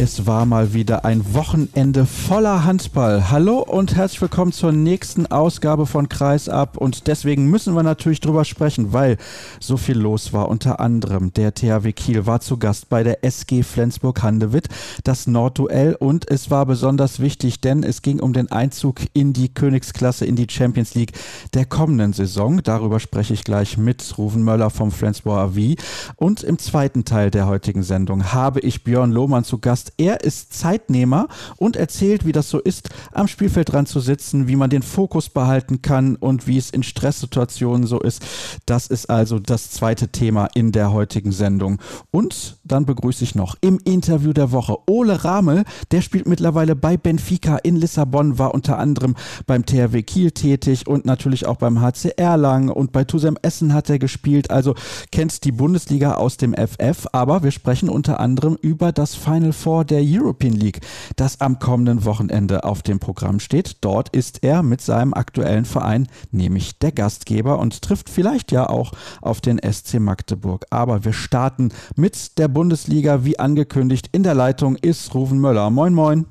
Es war mal wieder ein Wochenende voller Handball. Hallo und herzlich willkommen zur nächsten Ausgabe von Kreis ab. Und deswegen müssen wir natürlich drüber sprechen, weil so viel los war. Unter anderem der THW Kiel war zu Gast bei der SG Flensburg-Handewitt, das Nordduell. Und es war besonders wichtig, denn es ging um den Einzug in die Königsklasse, in die Champions League der kommenden Saison. Darüber spreche ich gleich mit Ruven Möller vom Flensburger AV. Und im zweiten Teil der heutigen Sendung habe ich Björn Lohmann zu Gast er ist Zeitnehmer und erzählt, wie das so ist, am Spielfeld dran zu sitzen, wie man den Fokus behalten kann und wie es in Stresssituationen so ist. Das ist also das zweite Thema in der heutigen Sendung. Und dann begrüße ich noch im Interview der Woche Ole Ramel. Der spielt mittlerweile bei Benfica in Lissabon, war unter anderem beim THW Kiel tätig und natürlich auch beim HC Erlangen und bei Tusem Essen hat er gespielt. Also kennt die Bundesliga aus dem FF, aber wir sprechen unter anderem über das Final Four Tor der European League, das am kommenden Wochenende auf dem Programm steht. Dort ist er mit seinem aktuellen Verein, nämlich der Gastgeber und trifft vielleicht ja auch auf den SC Magdeburg. Aber wir starten mit der Bundesliga, wie angekündigt. In der Leitung ist Ruven Möller. Moin, moin.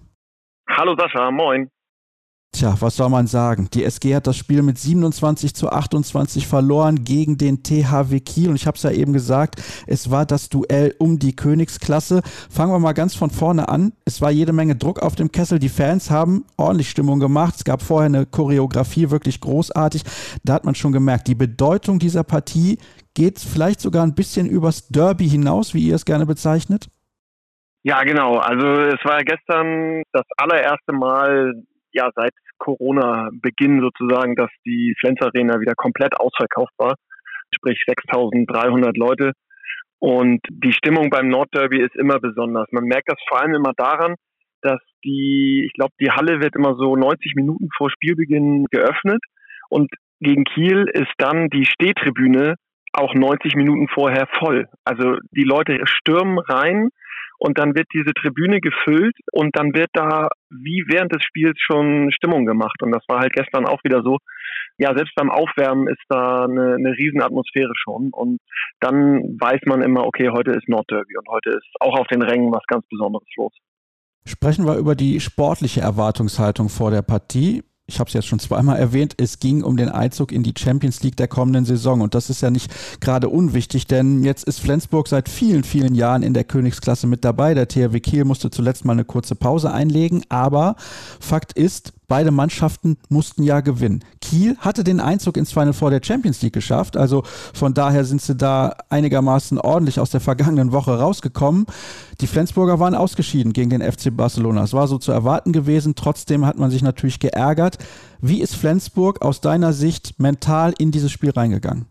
Hallo Sascha, moin. Tja, was soll man sagen? Die SG hat das Spiel mit 27 zu 28 verloren gegen den THW Kiel. Und ich habe es ja eben gesagt, es war das Duell um die Königsklasse. Fangen wir mal ganz von vorne an. Es war jede Menge Druck auf dem Kessel. Die Fans haben ordentlich Stimmung gemacht. Es gab vorher eine Choreografie, wirklich großartig. Da hat man schon gemerkt, die Bedeutung dieser Partie geht vielleicht sogar ein bisschen übers Derby hinaus, wie ihr es gerne bezeichnet. Ja, genau. Also es war gestern das allererste Mal ja seit Corona-Beginn sozusagen, dass die Flens Arena wieder komplett ausverkauft war, sprich 6.300 Leute. Und die Stimmung beim Nordderby ist immer besonders. Man merkt das vor allem immer daran, dass die, ich glaube, die Halle wird immer so 90 Minuten vor Spielbeginn geöffnet und gegen Kiel ist dann die Stehtribüne auch 90 Minuten vorher voll. Also die Leute stürmen rein und dann wird diese Tribüne gefüllt und dann wird da wie während des Spiels schon Stimmung gemacht. Und das war halt gestern auch wieder so. Ja, selbst beim Aufwärmen ist da eine, eine Riesenatmosphäre schon. Und dann weiß man immer, okay, heute ist Nordderby und heute ist auch auf den Rängen was ganz Besonderes los. Sprechen wir über die sportliche Erwartungshaltung vor der Partie ich habe es jetzt schon zweimal erwähnt, es ging um den Einzug in die Champions League der kommenden Saison. Und das ist ja nicht gerade unwichtig, denn jetzt ist Flensburg seit vielen, vielen Jahren in der Königsklasse mit dabei. Der THW Kiel musste zuletzt mal eine kurze Pause einlegen. Aber Fakt ist, Beide Mannschaften mussten ja gewinnen. Kiel hatte den Einzug ins Final Four der Champions League geschafft, also von daher sind sie da einigermaßen ordentlich aus der vergangenen Woche rausgekommen. Die Flensburger waren ausgeschieden gegen den FC Barcelona. Es war so zu erwarten gewesen, trotzdem hat man sich natürlich geärgert. Wie ist Flensburg aus deiner Sicht mental in dieses Spiel reingegangen?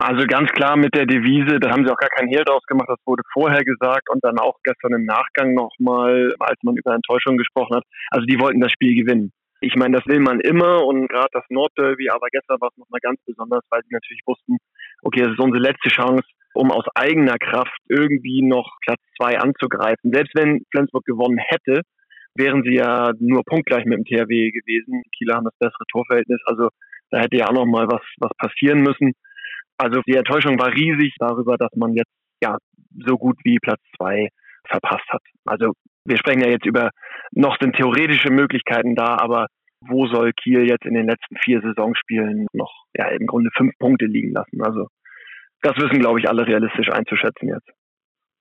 Also ganz klar mit der Devise, da haben sie auch gar keinen Hehl draus gemacht, das wurde vorher gesagt und dann auch gestern im Nachgang nochmal, als man über Enttäuschung gesprochen hat. Also die wollten das Spiel gewinnen. Ich meine, das will man immer und gerade das Nordderby, aber gestern war es nochmal ganz besonders, weil sie natürlich wussten, okay, das ist unsere letzte Chance, um aus eigener Kraft irgendwie noch Platz zwei anzugreifen. Selbst wenn Flensburg gewonnen hätte, wären sie ja nur punktgleich mit dem THW gewesen. Die Kieler haben das bessere Torverhältnis, also da hätte ja auch nochmal was, was passieren müssen. Also die Enttäuschung war riesig darüber, dass man jetzt ja so gut wie Platz zwei verpasst hat. Also wir sprechen ja jetzt über, noch sind theoretische Möglichkeiten da, aber wo soll Kiel jetzt in den letzten vier Saisonspielen noch ja im Grunde fünf Punkte liegen lassen? Also das wissen, glaube ich, alle realistisch einzuschätzen jetzt.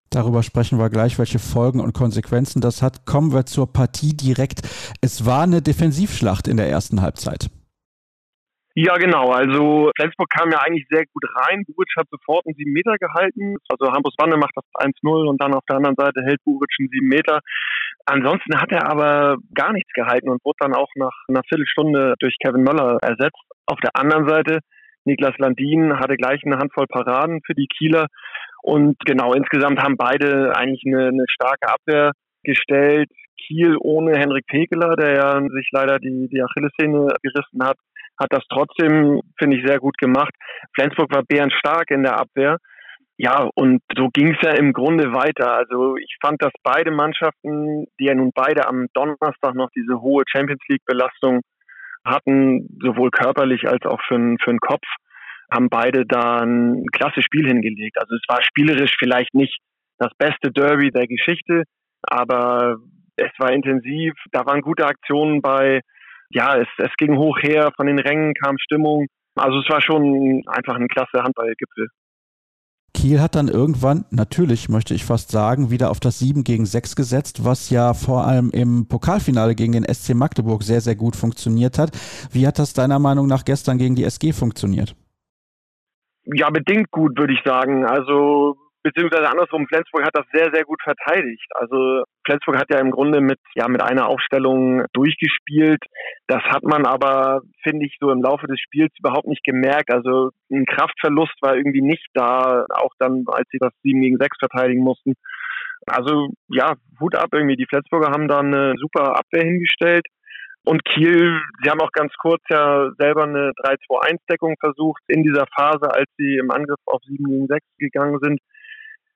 Darüber sprechen wir gleich, welche Folgen und Konsequenzen das hat. Kommen wir zur Partie direkt. Es war eine Defensivschlacht in der ersten Halbzeit. Ja, genau. Also Flensburg kam ja eigentlich sehr gut rein. Buric hat sofort einen 7 Meter gehalten. Also Hampus Wanne macht das 1-0 und dann auf der anderen Seite hält Buric einen 7 Meter. Ansonsten hat er aber gar nichts gehalten und wurde dann auch nach einer Viertelstunde durch Kevin Möller ersetzt. Auf der anderen Seite Niklas Landin hatte gleich eine Handvoll Paraden für die Kieler. Und genau, insgesamt haben beide eigentlich eine, eine starke Abwehr gestellt. Kiel ohne Henrik Pekeler, der ja sich leider die, die Achillessehne gerissen hat, hat das trotzdem, finde ich, sehr gut gemacht. Flensburg war bärenstark in der Abwehr. Ja, und so ging es ja im Grunde weiter. Also ich fand, dass beide Mannschaften, die ja nun beide am Donnerstag noch diese hohe Champions League-Belastung hatten, sowohl körperlich als auch für, für den Kopf, haben beide da ein klasse Spiel hingelegt. Also es war spielerisch vielleicht nicht das beste Derby der Geschichte, aber es war intensiv, da waren gute Aktionen bei, ja, es, es ging hoch her, von den Rängen kam Stimmung. Also es war schon einfach ein klasse Handballgipfel. Kiel hat dann irgendwann, natürlich möchte ich fast sagen, wieder auf das 7 gegen 6 gesetzt, was ja vor allem im Pokalfinale gegen den SC Magdeburg sehr, sehr gut funktioniert hat. Wie hat das deiner Meinung nach gestern gegen die SG funktioniert? Ja, bedingt gut, würde ich sagen. Also beziehungsweise andersrum, Flensburg hat das sehr, sehr gut verteidigt. Also Flensburg hat ja im Grunde mit, ja, mit einer Aufstellung durchgespielt. Das hat man aber, finde ich, so im Laufe des Spiels überhaupt nicht gemerkt. Also ein Kraftverlust war irgendwie nicht da, auch dann, als sie das 7 gegen 6 verteidigen mussten. Also ja, Hut ab irgendwie. Die Flensburger haben da eine super Abwehr hingestellt. Und Kiel, sie haben auch ganz kurz ja selber eine 3-2-1-Deckung versucht in dieser Phase, als sie im Angriff auf 7 gegen 6 gegangen sind.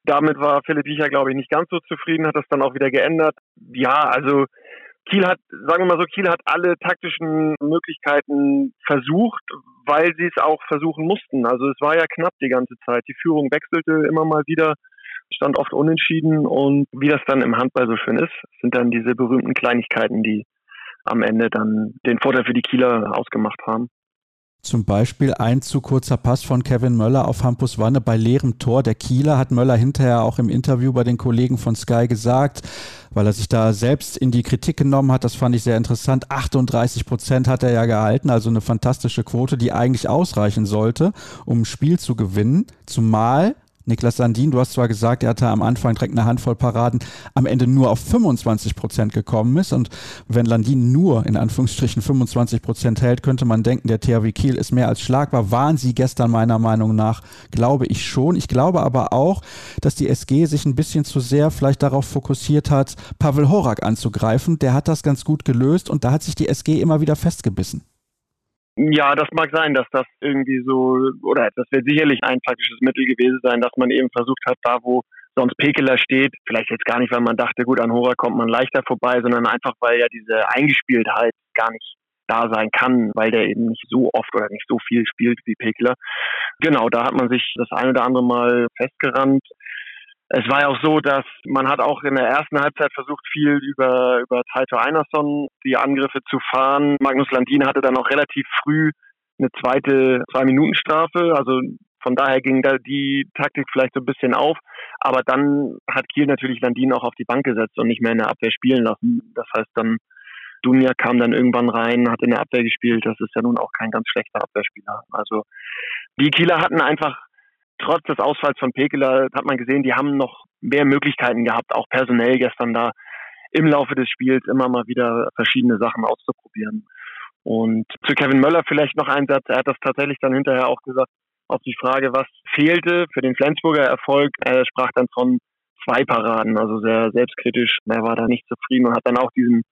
Damit war Philipp Wiecher, glaube ich, nicht ganz so zufrieden, hat das dann auch wieder geändert. Ja, also Kiel hat, sagen wir mal so, Kiel hat alle taktischen Möglichkeiten versucht, weil sie es auch versuchen mussten. Also es war ja knapp die ganze Zeit. Die Führung wechselte immer mal wieder, stand oft unentschieden und wie das dann im Handball so schön ist, sind dann diese berühmten Kleinigkeiten, die am Ende dann den Vorteil für die Kieler ausgemacht haben. Zum Beispiel ein zu kurzer Pass von Kevin Möller auf Hampus Wanne bei leerem Tor. Der Kieler hat Möller hinterher auch im Interview bei den Kollegen von Sky gesagt, weil er sich da selbst in die Kritik genommen hat. Das fand ich sehr interessant. 38 Prozent hat er ja gehalten, also eine fantastische Quote, die eigentlich ausreichen sollte, um ein Spiel zu gewinnen. Zumal Niklas Sandin, du hast zwar gesagt, er hatte am Anfang direkt eine Handvoll Paraden, am Ende nur auf 25 Prozent gekommen ist. Und wenn Landin nur in Anführungsstrichen 25 Prozent hält, könnte man denken, der THW Kiel ist mehr als schlagbar. Waren sie gestern meiner Meinung nach, glaube ich schon. Ich glaube aber auch, dass die SG sich ein bisschen zu sehr vielleicht darauf fokussiert hat, Pavel Horak anzugreifen. Der hat das ganz gut gelöst und da hat sich die SG immer wieder festgebissen. Ja, das mag sein, dass das irgendwie so, oder das wird sicherlich ein taktisches Mittel gewesen sein, dass man eben versucht hat, da wo sonst Pekeler steht, vielleicht jetzt gar nicht, weil man dachte, gut, an Hora kommt man leichter vorbei, sondern einfach, weil ja diese Eingespieltheit gar nicht da sein kann, weil der eben nicht so oft oder nicht so viel spielt wie Pekeler. Genau, da hat man sich das ein oder andere Mal festgerannt. Es war ja auch so, dass man hat auch in der ersten Halbzeit versucht, viel über, über Taito Einerson die Angriffe zu fahren. Magnus Landin hatte dann auch relativ früh eine zweite Zwei-Minuten-Strafe. Also von daher ging da die Taktik vielleicht so ein bisschen auf. Aber dann hat Kiel natürlich Landin auch auf die Bank gesetzt und nicht mehr in der Abwehr spielen lassen. Das heißt dann, Dunja kam dann irgendwann rein, hat in der Abwehr gespielt. Das ist ja nun auch kein ganz schlechter Abwehrspieler. Also die Kieler hatten einfach trotz des Ausfalls von Pekela hat man gesehen, die haben noch mehr Möglichkeiten gehabt, auch personell gestern da im Laufe des Spiels immer mal wieder verschiedene Sachen auszuprobieren. Und zu Kevin Möller vielleicht noch ein Satz. Er hat das tatsächlich dann hinterher auch gesagt, auf die Frage, was fehlte für den Flensburger Erfolg. Er sprach dann von zwei Paraden, also sehr selbstkritisch. Er war da nicht zufrieden und hat dann auch diesen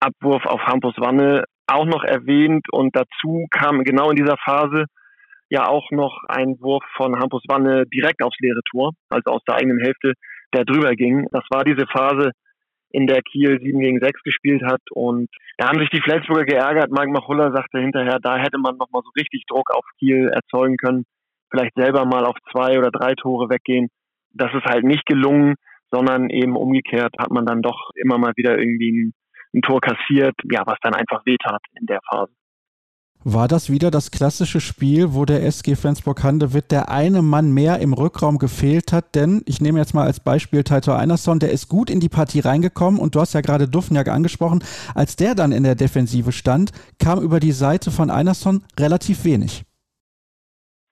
Abwurf auf Hampus Wanne auch noch erwähnt. Und dazu kam genau in dieser Phase ja auch noch ein Wurf von Hampus Wanne direkt aufs leere Tor, also aus der eigenen Hälfte, der drüber ging. Das war diese Phase, in der Kiel 7 gegen 6 gespielt hat. Und da haben sich die Flensburger geärgert. Mike Machulla sagte hinterher, da hätte man nochmal so richtig Druck auf Kiel erzeugen können. Vielleicht selber mal auf zwei oder drei Tore weggehen. Das ist halt nicht gelungen, sondern eben umgekehrt hat man dann doch immer mal wieder irgendwie ein, ein Tor kassiert, ja, was dann einfach wehtat in der Phase. War das wieder das klassische Spiel, wo der SG Flensburg-Handewitt der eine Mann mehr im Rückraum gefehlt hat? Denn ich nehme jetzt mal als Beispiel Taito Einerson, der ist gut in die Partie reingekommen und du hast ja gerade Duffenjag angesprochen. Als der dann in der Defensive stand, kam über die Seite von Einerson relativ wenig.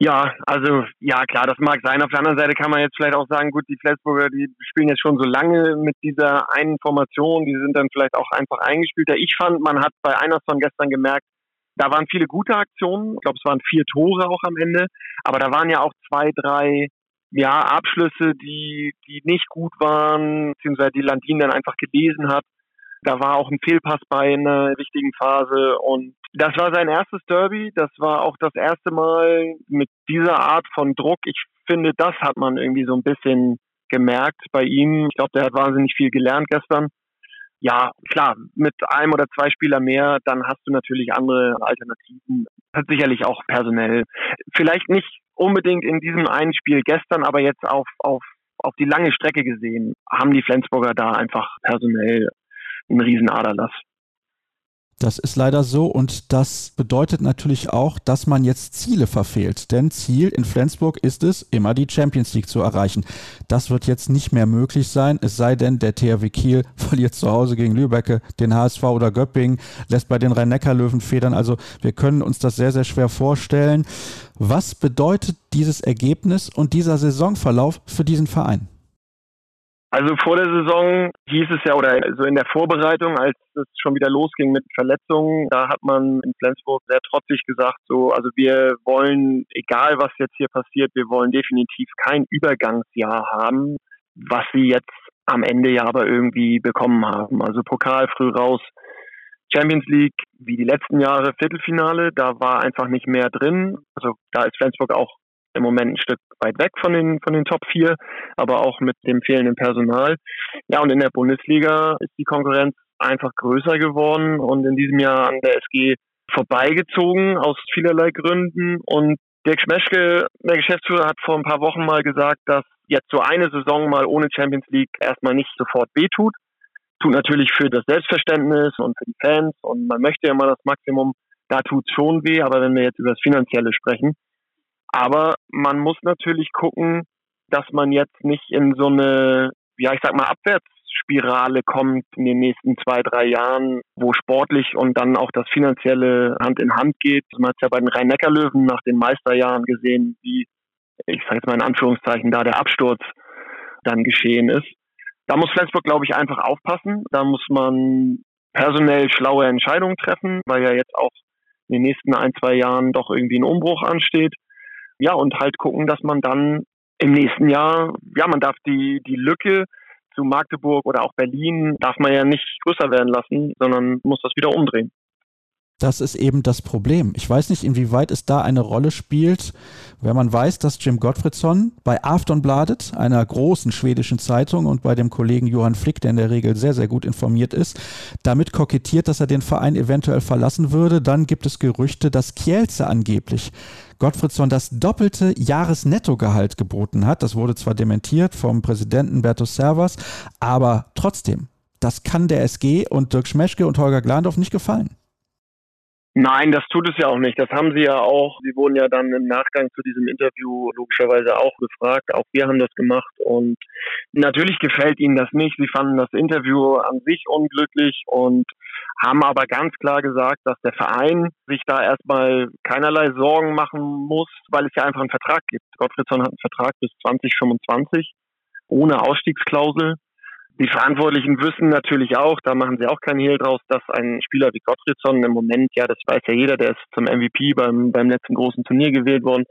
Ja, also ja klar, das mag sein. Auf der anderen Seite kann man jetzt vielleicht auch sagen, gut, die Flensburger, die spielen jetzt schon so lange mit dieser einen Formation, die sind dann vielleicht auch einfach eingespielter. Ich fand, man hat bei Einerson gestern gemerkt, da waren viele gute Aktionen. Ich glaube, es waren vier Tore auch am Ende. Aber da waren ja auch zwei, drei ja, Abschlüsse, die, die nicht gut waren, beziehungsweise die Landin dann einfach gelesen hat. Da war auch ein Fehlpass bei in einer wichtigen Phase und das war sein erstes Derby. Das war auch das erste Mal mit dieser Art von Druck. Ich finde, das hat man irgendwie so ein bisschen gemerkt bei ihm. Ich glaube, der hat wahnsinnig viel gelernt gestern. Ja, klar, mit einem oder zwei Spieler mehr, dann hast du natürlich andere Alternativen. Sicherlich auch personell. Vielleicht nicht unbedingt in diesem einen Spiel gestern, aber jetzt auf, auf, auf die lange Strecke gesehen, haben die Flensburger da einfach personell ein Riesenaderlass. Das ist leider so und das bedeutet natürlich auch, dass man jetzt Ziele verfehlt. Denn Ziel in Flensburg ist es, immer die Champions League zu erreichen. Das wird jetzt nicht mehr möglich sein, es sei denn, der THW Kiel verliert zu Hause gegen Lübecke, den HSV oder Göppingen, lässt bei den Rhein-Neckar-Löwen federn. Also wir können uns das sehr, sehr schwer vorstellen. Was bedeutet dieses Ergebnis und dieser Saisonverlauf für diesen Verein? Also vor der Saison hieß es ja, oder so in der Vorbereitung, als es schon wieder losging mit Verletzungen, da hat man in Flensburg sehr trotzig gesagt, so, also wir wollen, egal was jetzt hier passiert, wir wollen definitiv kein Übergangsjahr haben, was sie jetzt am Ende ja aber irgendwie bekommen haben. Also Pokal früh raus, Champions League wie die letzten Jahre Viertelfinale, da war einfach nicht mehr drin. Also da ist Flensburg auch im Moment ein Stück weit weg von den, von den Top 4, aber auch mit dem fehlenden Personal. Ja, und in der Bundesliga ist die Konkurrenz einfach größer geworden und in diesem Jahr an der SG vorbeigezogen aus vielerlei Gründen. Und Dirk Schmeschke, der Geschäftsführer, hat vor ein paar Wochen mal gesagt, dass jetzt so eine Saison mal ohne Champions League erstmal nicht sofort wehtut. Tut natürlich für das Selbstverständnis und für die Fans und man möchte ja mal das Maximum. Da tut's schon weh, aber wenn wir jetzt über das Finanzielle sprechen, aber man muss natürlich gucken, dass man jetzt nicht in so eine, ja, ich sag mal, Abwärtsspirale kommt in den nächsten zwei, drei Jahren, wo sportlich und dann auch das finanzielle Hand in Hand geht. Man hat ja bei den Rhein-Neckar-Löwen nach den Meisterjahren gesehen, wie, ich sage jetzt mal in Anführungszeichen, da der Absturz dann geschehen ist. Da muss Flensburg, glaube ich, einfach aufpassen. Da muss man personell schlaue Entscheidungen treffen, weil ja jetzt auch in den nächsten ein, zwei Jahren doch irgendwie ein Umbruch ansteht ja, und halt gucken, dass man dann im nächsten Jahr, ja, man darf die, die Lücke zu Magdeburg oder auch Berlin, darf man ja nicht größer werden lassen, sondern muss das wieder umdrehen. Das ist eben das Problem. Ich weiß nicht, inwieweit es da eine Rolle spielt, wenn man weiß, dass Jim Gottfriedson bei Aftonbladet, einer großen schwedischen Zeitung und bei dem Kollegen Johann Flick, der in der Regel sehr, sehr gut informiert ist, damit kokettiert, dass er den Verein eventuell verlassen würde. Dann gibt es Gerüchte, dass Kielce angeblich Gottfriedson das doppelte Jahresnettogehalt geboten hat. Das wurde zwar dementiert vom Präsidenten Bertus Servas, aber trotzdem, das kann der SG und Dirk Schmeschke und Holger Glandorf nicht gefallen. Nein, das tut es ja auch nicht. Das haben sie ja auch. Sie wurden ja dann im Nachgang zu diesem Interview logischerweise auch gefragt. Auch wir haben das gemacht und natürlich gefällt ihnen das nicht. Sie fanden das Interview an sich unglücklich und haben aber ganz klar gesagt, dass der Verein sich da erstmal keinerlei Sorgen machen muss, weil es ja einfach einen Vertrag gibt. Gottfriedson hat einen Vertrag bis 2025 ohne Ausstiegsklausel. Die Verantwortlichen wissen natürlich auch, da machen sie auch keinen Hehl draus, dass ein Spieler wie Gottfriedson im Moment, ja, das weiß ja jeder, der ist zum MVP beim, beim letzten großen Turnier gewählt worden,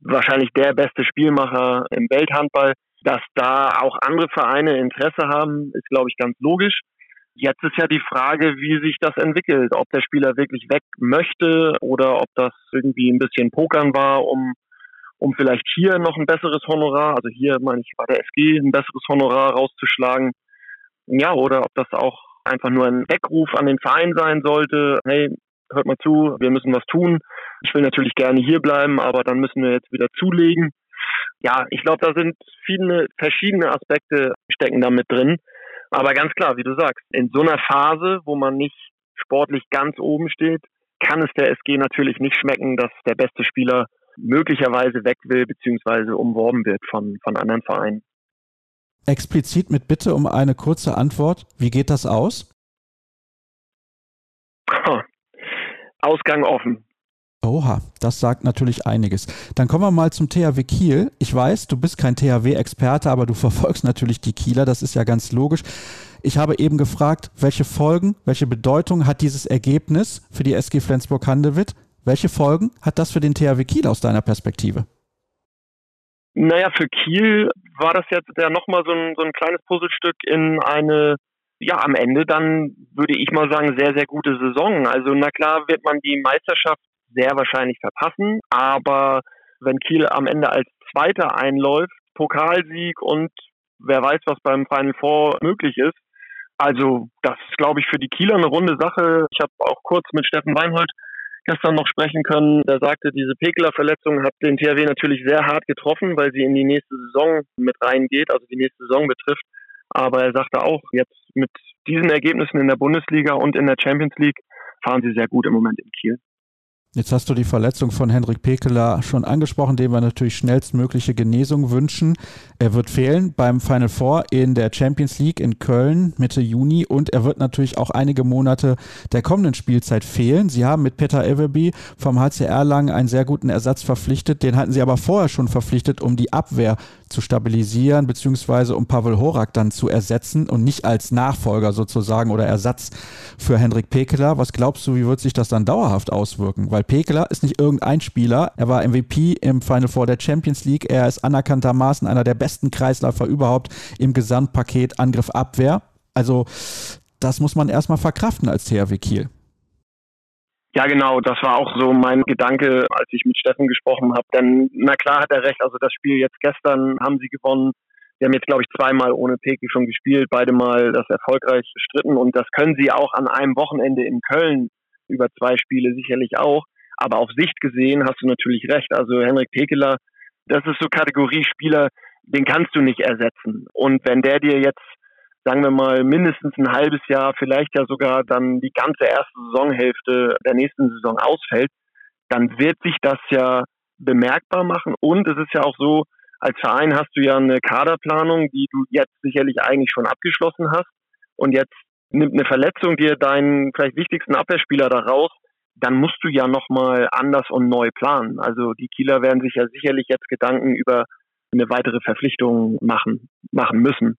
wahrscheinlich der beste Spielmacher im Welthandball. Dass da auch andere Vereine Interesse haben, ist, glaube ich, ganz logisch. Jetzt ist ja die Frage, wie sich das entwickelt, ob der Spieler wirklich weg möchte oder ob das irgendwie ein bisschen Pokern war, um um vielleicht hier noch ein besseres Honorar, also hier meine ich bei der SG ein besseres Honorar rauszuschlagen. Ja, oder ob das auch einfach nur ein Weckruf an den Verein sein sollte. Hey, hört mal zu, wir müssen was tun. Ich will natürlich gerne hier bleiben, aber dann müssen wir jetzt wieder zulegen. Ja, ich glaube, da sind viele verschiedene Aspekte stecken da mit drin. Aber ganz klar, wie du sagst, in so einer Phase, wo man nicht sportlich ganz oben steht, kann es der SG natürlich nicht schmecken, dass der beste Spieler möglicherweise weg will, beziehungsweise umworben wird von, von anderen Vereinen explizit mit Bitte um eine kurze Antwort. Wie geht das aus? Ausgang offen. Oha, das sagt natürlich einiges. Dann kommen wir mal zum THW Kiel. Ich weiß, du bist kein THW-Experte, aber du verfolgst natürlich die Kieler, das ist ja ganz logisch. Ich habe eben gefragt, welche Folgen, welche Bedeutung hat dieses Ergebnis für die SG Flensburg-Handewitt? Welche Folgen hat das für den THW Kiel aus deiner Perspektive? Naja, für Kiel war das jetzt ja nochmal so ein, so ein kleines Puzzlestück in eine ja, am Ende dann würde ich mal sagen, sehr, sehr gute Saison. Also na klar wird man die Meisterschaft sehr wahrscheinlich verpassen, aber wenn Kiel am Ende als Zweiter einläuft, Pokalsieg und wer weiß, was beim Final Four möglich ist. Also das ist, glaube ich, für die Kieler eine runde Sache. Ich habe auch kurz mit Steffen Weinhold gestern noch sprechen können. Der sagte, diese Pekeler-Verletzung hat den THW natürlich sehr hart getroffen, weil sie in die nächste Saison mit reingeht, also die nächste Saison betrifft. Aber er sagte auch, jetzt mit diesen Ergebnissen in der Bundesliga und in der Champions League fahren sie sehr gut im Moment in Kiel. Jetzt hast du die Verletzung von Henrik Pekeler schon angesprochen, dem wir natürlich schnellstmögliche Genesung wünschen. Er wird fehlen beim Final Four in der Champions League in Köln Mitte Juni und er wird natürlich auch einige Monate der kommenden Spielzeit fehlen. Sie haben mit Peter Everby vom HCR lang einen sehr guten Ersatz verpflichtet. Den hatten sie aber vorher schon verpflichtet, um die Abwehr zu stabilisieren, beziehungsweise um Pavel Horak dann zu ersetzen und nicht als Nachfolger sozusagen oder Ersatz für Henrik Pekeler. Was glaubst du, wie wird sich das dann dauerhaft auswirken? Weil Pekeler ist nicht irgendein Spieler. Er war MVP im Final Four der Champions League. Er ist anerkanntermaßen einer der besten Kreisläufer überhaupt im Gesamtpaket Angriff-Abwehr. Also das muss man erstmal verkraften als THW Kiel. Ja, genau, das war auch so mein Gedanke, als ich mit Steffen gesprochen habe. Denn na klar hat er recht, also das Spiel jetzt gestern haben sie gewonnen. Sie haben jetzt, glaube ich, zweimal ohne Peki schon gespielt, beide Mal das erfolgreich bestritten und das können sie auch an einem Wochenende in Köln über zwei Spiele sicherlich auch. Aber auf Sicht gesehen hast du natürlich recht. Also Henrik Pekeler, das ist so Kategorie Spieler, den kannst du nicht ersetzen. Und wenn der dir jetzt sagen wir mal, mindestens ein halbes Jahr, vielleicht ja sogar dann die ganze erste Saisonhälfte der nächsten Saison ausfällt, dann wird sich das ja bemerkbar machen. Und es ist ja auch so, als Verein hast du ja eine Kaderplanung, die du jetzt sicherlich eigentlich schon abgeschlossen hast. Und jetzt nimmt eine Verletzung dir deinen vielleicht wichtigsten Abwehrspieler da raus, dann musst du ja nochmal anders und neu planen. Also die Kieler werden sich ja sicherlich jetzt Gedanken über eine weitere Verpflichtung machen, machen müssen.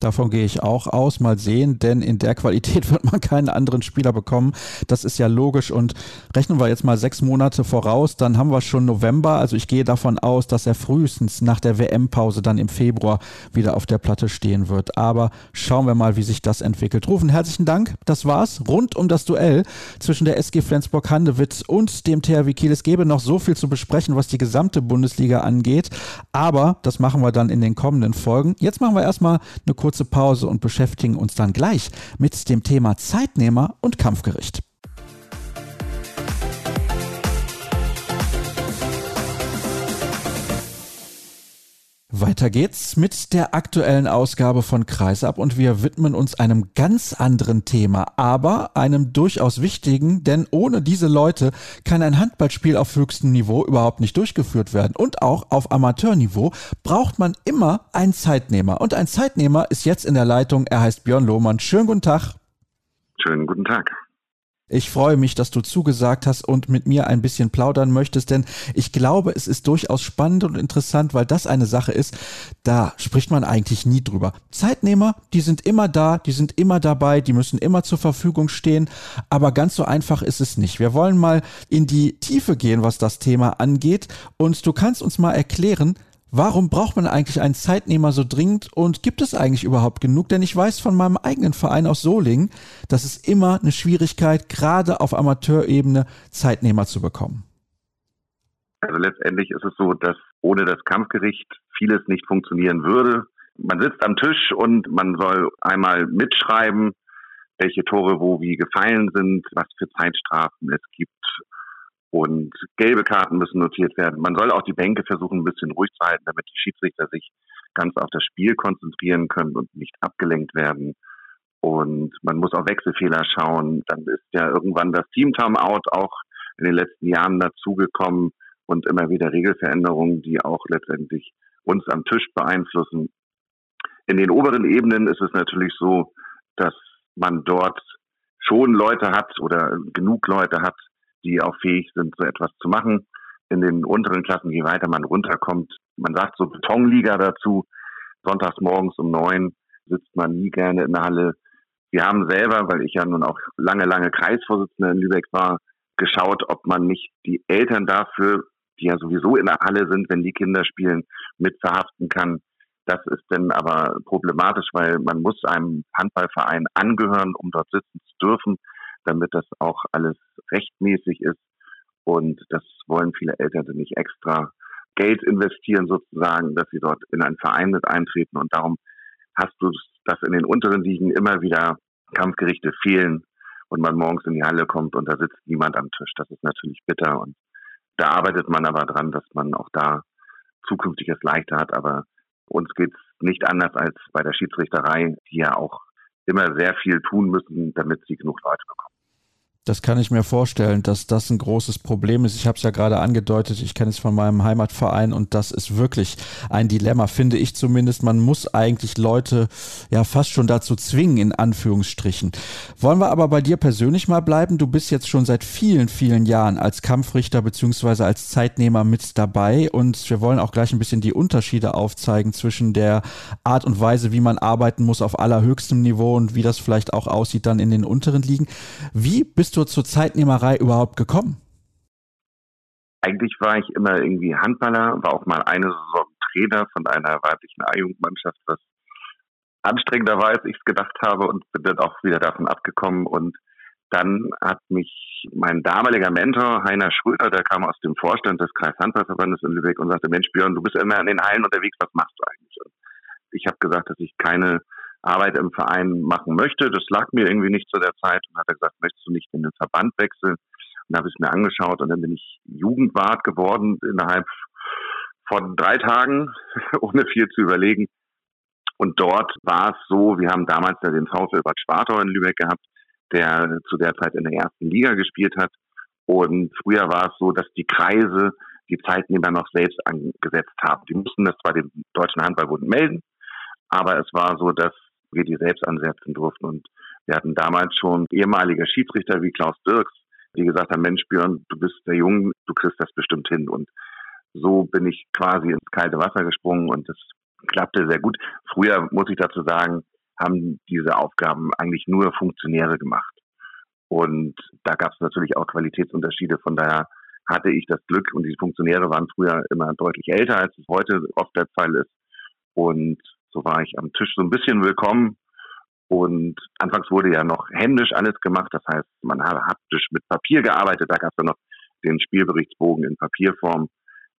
Davon gehe ich auch aus. Mal sehen, denn in der Qualität wird man keinen anderen Spieler bekommen. Das ist ja logisch. Und rechnen wir jetzt mal sechs Monate voraus, dann haben wir schon November. Also ich gehe davon aus, dass er frühestens nach der WM-Pause dann im Februar wieder auf der Platte stehen wird. Aber schauen wir mal, wie sich das entwickelt. Rufen, herzlichen Dank. Das war's rund um das Duell zwischen der SG Flensburg-Handewitt und dem THW Kiel. Es gäbe noch so viel zu besprechen, was die gesamte Bundesliga angeht. Aber das machen wir dann in den kommenden Folgen. Jetzt machen wir erstmal eine kurze kurze Pause und beschäftigen uns dann gleich mit dem Thema Zeitnehmer und Kampfgericht. Weiter geht's mit der aktuellen Ausgabe von Kreisab und wir widmen uns einem ganz anderen Thema, aber einem durchaus wichtigen, denn ohne diese Leute kann ein Handballspiel auf höchstem Niveau überhaupt nicht durchgeführt werden. Und auch auf Amateurniveau braucht man immer einen Zeitnehmer. Und ein Zeitnehmer ist jetzt in der Leitung, er heißt Björn Lohmann. Schönen guten Tag. Schönen guten Tag. Ich freue mich, dass du zugesagt hast und mit mir ein bisschen plaudern möchtest, denn ich glaube, es ist durchaus spannend und interessant, weil das eine Sache ist, da spricht man eigentlich nie drüber. Zeitnehmer, die sind immer da, die sind immer dabei, die müssen immer zur Verfügung stehen, aber ganz so einfach ist es nicht. Wir wollen mal in die Tiefe gehen, was das Thema angeht und du kannst uns mal erklären, Warum braucht man eigentlich einen Zeitnehmer so dringend und gibt es eigentlich überhaupt genug? Denn ich weiß von meinem eigenen Verein aus Solingen, dass es immer eine Schwierigkeit, gerade auf Amateurebene Zeitnehmer zu bekommen. Also letztendlich ist es so, dass ohne das Kampfgericht vieles nicht funktionieren würde. Man sitzt am Tisch und man soll einmal mitschreiben, welche Tore wo wie gefallen sind, was für Zeitstrafen es gibt, und gelbe Karten müssen notiert werden. Man soll auch die Bänke versuchen, ein bisschen ruhig zu halten, damit die Schiedsrichter sich ganz auf das Spiel konzentrieren können und nicht abgelenkt werden. Und man muss auf Wechselfehler schauen. Dann ist ja irgendwann das Team-Timeout auch in den letzten Jahren dazugekommen und immer wieder Regelveränderungen, die auch letztendlich uns am Tisch beeinflussen. In den oberen Ebenen ist es natürlich so, dass man dort schon Leute hat oder genug Leute hat, die auch fähig sind, so etwas zu machen. In den unteren Klassen, je weiter man runterkommt, man sagt so Betonliga dazu, sonntags morgens um neun sitzt man nie gerne in der Halle. Wir haben selber, weil ich ja nun auch lange, lange Kreisvorsitzender in Lübeck war, geschaut, ob man nicht die Eltern dafür, die ja sowieso in der Halle sind, wenn die Kinder spielen, mit verhaften kann, Das ist dann aber problematisch, weil man muss einem Handballverein angehören, um dort sitzen zu dürfen, damit das auch alles rechtmäßig ist. Und das wollen viele Eltern nicht extra Geld investieren sozusagen, dass sie dort in einen Verein mit eintreten. Und darum hast du das in den unteren Ligen immer wieder Kampfgerichte fehlen und man morgens in die Halle kommt und da sitzt niemand am Tisch. Das ist natürlich bitter und da arbeitet man aber dran, dass man auch da zukünftig es leichter hat. Aber uns geht es nicht anders als bei der Schiedsrichterei, die ja auch immer sehr viel tun müssen, damit sie genug Leute bekommen. Das kann ich mir vorstellen, dass das ein großes Problem ist. Ich habe es ja gerade angedeutet, ich kenne es von meinem Heimatverein und das ist wirklich ein Dilemma, finde ich zumindest. Man muss eigentlich Leute ja fast schon dazu zwingen, in Anführungsstrichen. Wollen wir aber bei dir persönlich mal bleiben? Du bist jetzt schon seit vielen, vielen Jahren als Kampfrichter beziehungsweise als Zeitnehmer mit dabei und wir wollen auch gleich ein bisschen die Unterschiede aufzeigen zwischen der Art und Weise, wie man arbeiten muss auf allerhöchstem Niveau und wie das vielleicht auch aussieht dann in den unteren Ligen. Wie bist bist du zur Zeitnehmerei überhaupt gekommen? Eigentlich war ich immer irgendwie Handballer, war auch mal eine Saison Trainer von einer weiblichen A-Jugendmannschaft, was anstrengender war, als ich es gedacht habe und bin dann auch wieder davon abgekommen. Und dann hat mich mein damaliger Mentor, Heiner Schröder, der kam aus dem Vorstand des Kreishandballverbandes in Lübeck und sagte, Mensch Björn, du bist immer in den Hallen unterwegs, was machst du eigentlich? Und ich habe gesagt, dass ich keine Arbeit im Verein machen möchte. Das lag mir irgendwie nicht zu der Zeit und hat er gesagt, möchtest du nicht in den Verband wechseln? Und habe ich es mir angeschaut und dann bin ich Jugendwart geworden innerhalb von drei Tagen, ohne viel zu überlegen. Und dort war es so, wir haben damals ja den VfL Bad Schwartau in Lübeck gehabt, der zu der Zeit in der ersten Liga gespielt hat. Und früher war es so, dass die Kreise die Zeitnehmer noch selbst angesetzt haben. Die mussten das zwar dem Deutschen Handballbund melden, aber es war so, dass wir die selbst ansetzen durften. Und wir hatten damals schon ehemalige Schiedsrichter wie Klaus Dirks, die gesagt haben, Mensch Björn, du bist der Jung, du kriegst das bestimmt hin. Und so bin ich quasi ins kalte Wasser gesprungen und das klappte sehr gut. Früher, muss ich dazu sagen, haben diese Aufgaben eigentlich nur Funktionäre gemacht. Und da gab es natürlich auch Qualitätsunterschiede. Von daher hatte ich das Glück und die Funktionäre waren früher immer deutlich älter, als es heute oft der Fall ist. Und so war ich am Tisch so ein bisschen willkommen. Und anfangs wurde ja noch händisch alles gemacht. Das heißt, man hat haptisch mit Papier gearbeitet. Da gab es ja noch den Spielberichtsbogen in Papierform.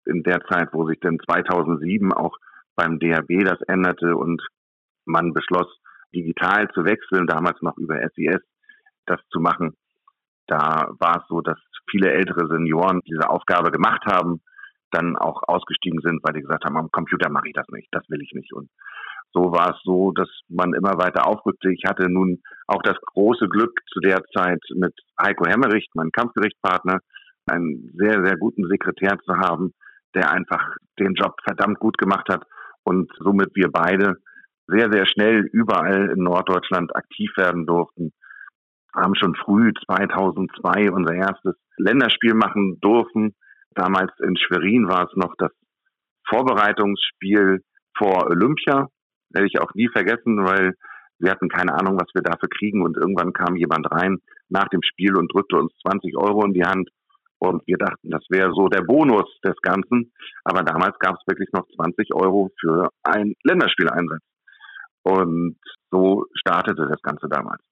In der Zeit, wo sich dann 2007 auch beim DHB das änderte und man beschloss, digital zu wechseln, damals noch über SIS das zu machen. Da war es so, dass viele ältere Senioren diese Aufgabe gemacht haben dann auch ausgestiegen sind, weil die gesagt haben, am Computer mache ich das nicht, das will ich nicht. Und so war es so, dass man immer weiter aufrückte. Ich hatte nun auch das große Glück zu der Zeit mit Heiko Hemmerich, meinem Kampfgerichtspartner, einen sehr, sehr guten Sekretär zu haben, der einfach den Job verdammt gut gemacht hat und somit wir beide sehr, sehr schnell überall in Norddeutschland aktiv werden durften. Haben schon früh 2002 unser erstes Länderspiel machen dürfen Damals in Schwerin war es noch das Vorbereitungsspiel vor Olympia. Werde ich auch nie vergessen, weil wir hatten keine Ahnung, was wir dafür kriegen. Und irgendwann kam jemand rein nach dem Spiel und drückte uns 20 Euro in die Hand. Und wir dachten, das wäre so der Bonus des Ganzen. Aber damals gab es wirklich noch 20 Euro für ein Länderspieleinsatz. Und so startete das Ganze damals.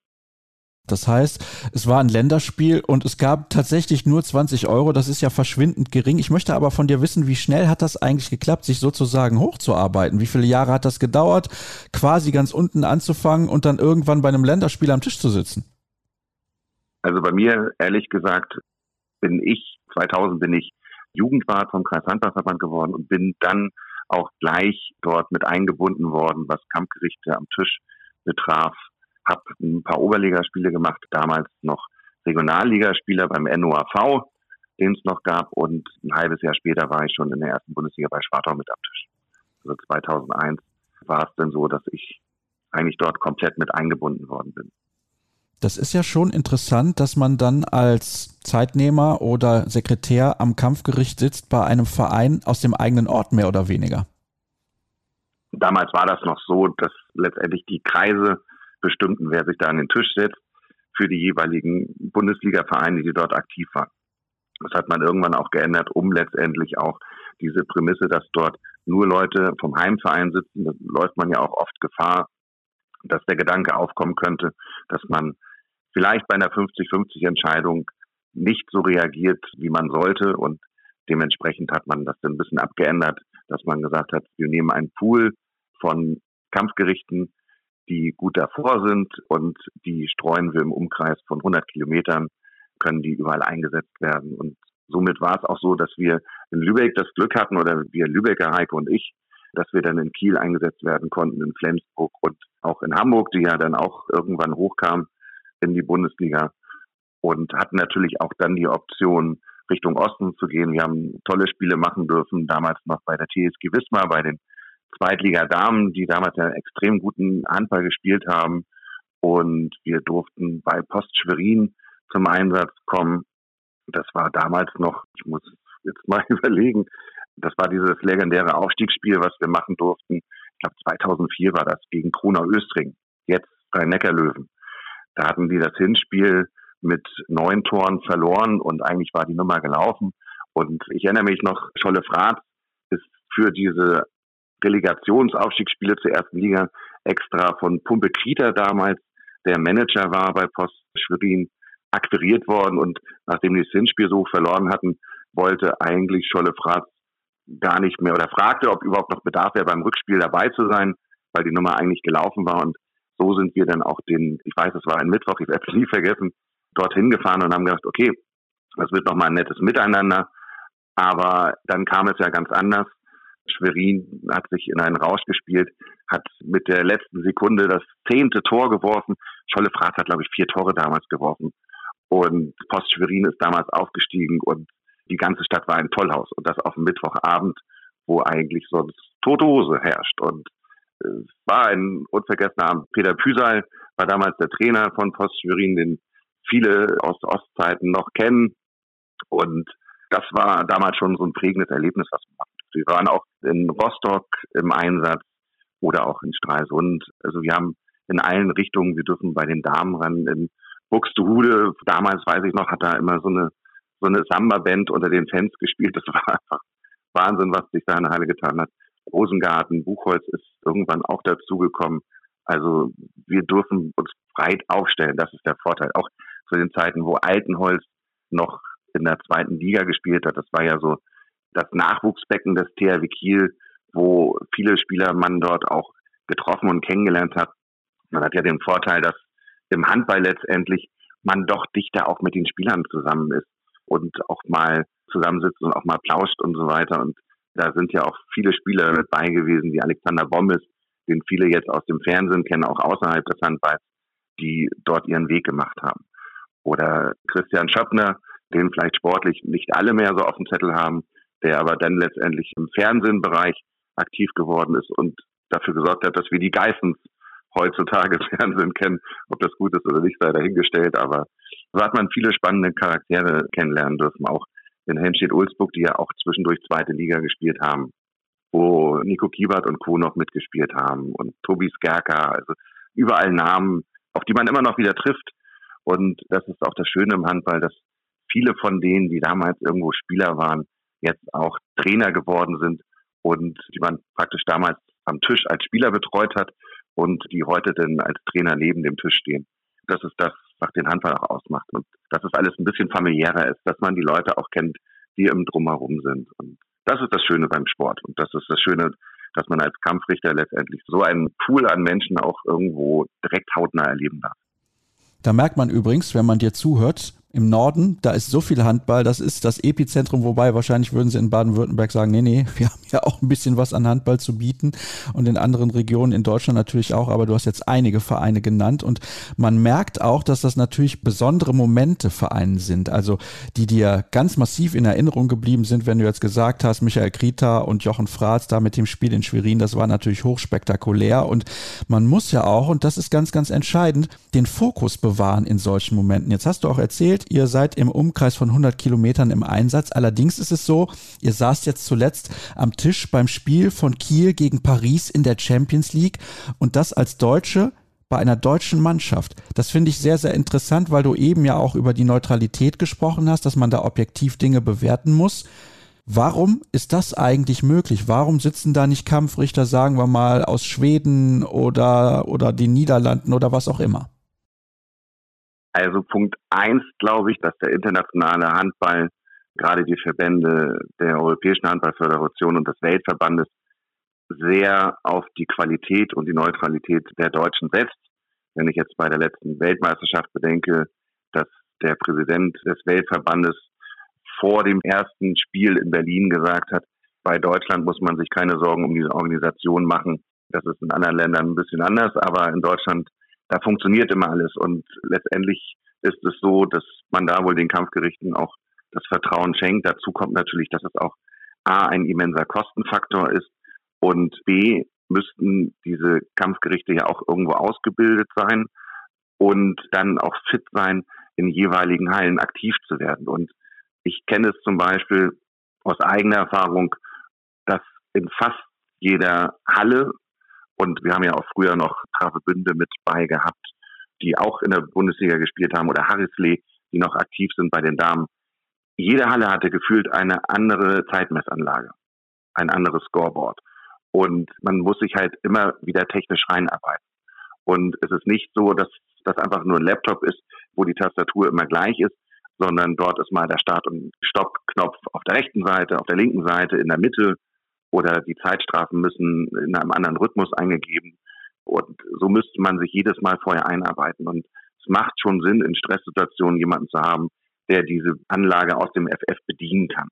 Das heißt, es war ein Länderspiel und es gab tatsächlich nur 20 Euro. Das ist ja verschwindend gering. Ich möchte aber von dir wissen, wie schnell hat das eigentlich geklappt, sich sozusagen hochzuarbeiten? Wie viele Jahre hat das gedauert, quasi ganz unten anzufangen und dann irgendwann bei einem Länderspiel am Tisch zu sitzen? Also bei mir, ehrlich gesagt, bin ich, 2000 bin ich Jugendwart vom Kreishandballverband geworden und bin dann auch gleich dort mit eingebunden worden, was Kampfgerichte am Tisch betraf habe ein paar Oberligaspiele gemacht, damals noch Regionalligaspieler beim NOAV, den es noch gab und ein halbes Jahr später war ich schon in der ersten Bundesliga bei Schwartau mit am Tisch. Also 2001 war es dann so, dass ich eigentlich dort komplett mit eingebunden worden bin. Das ist ja schon interessant, dass man dann als Zeitnehmer oder Sekretär am Kampfgericht sitzt bei einem Verein aus dem eigenen Ort mehr oder weniger. Damals war das noch so, dass letztendlich die Kreise bestimmten, wer sich da an den Tisch setzt für die jeweiligen Bundesliga-Vereine, die dort aktiv waren. Das hat man irgendwann auch geändert, um letztendlich auch diese Prämisse, dass dort nur Leute vom Heimverein sitzen, da läuft man ja auch oft Gefahr, dass der Gedanke aufkommen könnte, dass man vielleicht bei einer 50-50 Entscheidung nicht so reagiert, wie man sollte und dementsprechend hat man das dann ein bisschen abgeändert, dass man gesagt hat, wir nehmen einen Pool von Kampfgerichten, die gut davor sind und die streuen wir im Umkreis von 100 Kilometern, können die überall eingesetzt werden. Und somit war es auch so, dass wir in Lübeck das Glück hatten, oder wir Lübecker, Heike und ich, dass wir dann in Kiel eingesetzt werden konnten, in Flensburg und auch in Hamburg, die ja dann auch irgendwann hochkam in die Bundesliga und hatten natürlich auch dann die Option, Richtung Osten zu gehen. Wir haben tolle Spiele machen dürfen, damals noch bei der TSG Wismar, bei den Zweitliga-Damen, die damals ja extrem guten Handball gespielt haben. Und wir durften bei Post Schwerin zum Einsatz kommen. Das war damals noch, ich muss jetzt mal überlegen, das war dieses legendäre Aufstiegsspiel, was wir machen durften. Ich glaube 2004 war das gegen Kronau Östring, jetzt bei Neckarlöwen. Da hatten die das Hinspiel mit neun Toren verloren und eigentlich war die Nummer gelaufen. Und ich erinnere mich noch, Scholle Frat ist für diese Relegationsaufstiegsspiele zur ersten Liga extra von Pumpe Krieter damals, der Manager war bei Post Schwerin, akquiriert worden und nachdem die das Hinspiel so verloren hatten, wollte eigentlich Scholle Fratz gar nicht mehr oder fragte, ob überhaupt noch Bedarf wäre, beim Rückspiel dabei zu sein, weil die Nummer eigentlich gelaufen war und so sind wir dann auch den, ich weiß, es war ein Mittwoch, ich werde es nie vergessen, dorthin gefahren und haben gedacht, okay, das wird nochmal ein nettes Miteinander. Aber dann kam es ja ganz anders. Schwerin hat sich in einen Rausch gespielt, hat mit der letzten Sekunde das zehnte Tor geworfen. Scholle Fratz hat, glaube ich, vier Tore damals geworfen. Und Post Schwerin ist damals aufgestiegen und die ganze Stadt war ein Tollhaus. Und das auf dem Mittwochabend, wo eigentlich sonst tote Hose herrscht. Und es war ein unvergessener Abend. Peter Püsal war damals der Trainer von Post Schwerin, den viele aus Ostzeiten noch kennen. Und das war damals schon so ein prägendes Erlebnis, was machen. Wir waren auch in Rostock im Einsatz oder auch in Stralsund. Also wir haben in allen Richtungen, wir dürfen bei den Damen ran, in Buxtehude, damals weiß ich noch, hat da immer so eine, so eine Samba-Band unter den Fans gespielt. Das war einfach Wahnsinn, was sich da in der Halle getan hat. Rosengarten, Buchholz ist irgendwann auch dazugekommen. Also wir dürfen uns breit aufstellen. Das ist der Vorteil. Auch zu den Zeiten, wo Altenholz noch in der zweiten Liga gespielt hat. Das war ja so das Nachwuchsbecken des THW Kiel, wo viele Spieler man dort auch getroffen und kennengelernt hat. Man hat ja den Vorteil, dass im Handball letztendlich man doch dichter auch mit den Spielern zusammen ist und auch mal zusammensitzt und auch mal plauscht und so weiter. Und da sind ja auch viele Spieler mit bei gewesen, wie Alexander Bommes, den viele jetzt aus dem Fernsehen kennen, auch außerhalb des Handballs, die dort ihren Weg gemacht haben. Oder Christian Schöppner, den vielleicht sportlich nicht alle mehr so auf dem Zettel haben, der aber dann letztendlich im Fernsehbereich aktiv geworden ist und dafür gesorgt hat, dass wir die Geissens heutzutage Fernsehen kennen. Ob das gut ist oder nicht, sei dahingestellt. Aber so hat man viele spannende Charaktere kennenlernen dürfen. Auch in Helmstedt-Ulzburg, die ja auch zwischendurch zweite Liga gespielt haben, wo Nico Kiebert und Co. noch mitgespielt haben und Tobi Skerka. Also überall Namen, auf die man immer noch wieder trifft. Und das ist auch das Schöne im Handball, dass viele von denen, die damals irgendwo Spieler waren, jetzt auch Trainer geworden sind und die man praktisch damals am Tisch als Spieler betreut hat und die heute dann als Trainer neben dem Tisch stehen. Das ist das, was den Handball auch ausmacht. Und dass es alles ein bisschen familiärer ist, dass man die Leute auch kennt, die im Drumherum sind. Und das ist das Schöne beim Sport. Und das ist das Schöne, dass man als Kampfrichter letztendlich so einen Pool an Menschen auch irgendwo direkt hautnah erleben darf. Da merkt man übrigens, wenn man dir zuhört, im Norden, da ist so viel Handball, das ist das Epizentrum, wobei wahrscheinlich würden sie in Baden-Württemberg sagen, nee, nee, wir haben ja auch ein bisschen was an Handball zu bieten und in anderen Regionen in Deutschland natürlich auch, aber du hast jetzt einige Vereine genannt und man merkt auch, dass das natürlich besondere Momente Vereine sind, also die dir ganz massiv in Erinnerung geblieben sind, wenn du jetzt gesagt hast, Michael Krita und Jochen Fratz da mit dem Spiel in Schwerin, das war natürlich hochspektakulär und man muss ja auch, und das ist ganz, ganz entscheidend, den Fokus bewahren in solchen Momenten. Jetzt hast du auch erzählt, erzählt, ihr seid im Umkreis von 100 Kilometern im Einsatz. Allerdings ist es so, ihr saßt jetzt zuletzt am Tisch beim Spiel von Kiel gegen Paris in der Champions League und das als Deutsche bei einer deutschen Mannschaft. Das finde ich sehr, sehr interessant, weil du eben ja auch über die Neutralität gesprochen hast, dass man da objektiv Dinge bewerten muss. Warum ist das eigentlich möglich? Warum sitzen da nicht Kampfrichter, sagen wir mal, aus Schweden oder, oder den Niederlanden oder was auch immer? Also Punkt eins glaube ich, dass der internationale Handball, gerade die Verbände der Europäischen Handballföderation und des Weltverbandes sehr auf die Qualität und die Neutralität der Deutschen setzt. Wenn ich jetzt bei der letzten Weltmeisterschaft bedenke, dass der Präsident des Weltverbandes vor dem ersten Spiel in Berlin gesagt hat, bei Deutschland muss man sich keine Sorgen um diese Organisation machen. Das ist in anderen Ländern ein bisschen anders, aber in Deutschland, da funktioniert immer alles. Und letztendlich ist es so, dass man da wohl den Kampfgerichten auch das Vertrauen schenkt. Dazu kommt natürlich, dass es auch A, ein immenser Kostenfaktor ist und B, müssten diese Kampfgerichte ja auch irgendwo ausgebildet sein und dann auch fit sein, in jeweiligen Hallen aktiv zu werden. Und ich kenne es zum Beispiel aus eigener Erfahrung, dass in fast jeder Halle, und wir haben ja auch früher noch Travebünde mit bei gehabt, die auch in der Bundesliga gespielt haben, oder Harrisley, die noch aktiv sind bei den Damen. Jede Halle hatte gefühlt eine andere Zeitmessanlage, ein anderes Scoreboard. Und man muss sich halt immer wieder technisch reinarbeiten. Und es ist nicht so, dass das einfach nur ein Laptop ist, wo die Tastatur immer gleich ist, sondern dort ist mal der Start- und Stoppknopf auf der rechten Seite, auf der linken Seite, in der Mitte oder die Zeitstrafen müssen in einem anderen Rhythmus eingegeben. Und so müsste man sich jedes Mal vorher einarbeiten. Und es macht schon Sinn, in Stresssituationen jemanden zu haben, der diese Anlage aus dem FF bedienen kann.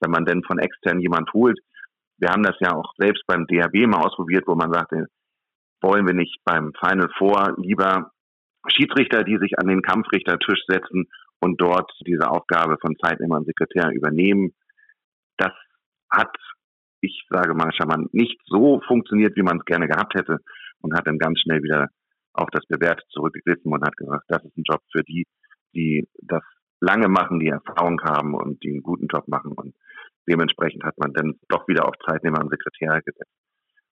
Wenn man denn von extern jemand holt, wir haben das ja auch selbst beim DHB mal ausprobiert, wo man sagte, wollen wir nicht beim Final Four lieber Schiedsrichter, die sich an den Kampfrichtertisch setzen und dort diese Aufgabe von Zeitnehmer und Sekretär übernehmen. Das hat, ich sage mal charmant, nicht so funktioniert, wie man es gerne gehabt hätte und hat dann ganz schnell wieder auf das Bewährte zurückgegriffen und hat gesagt, das ist ein Job für die, die das lange machen, die Erfahrung haben und die einen guten Job machen und dementsprechend hat man dann doch wieder auf Zeitnehmer und Sekretär gesetzt.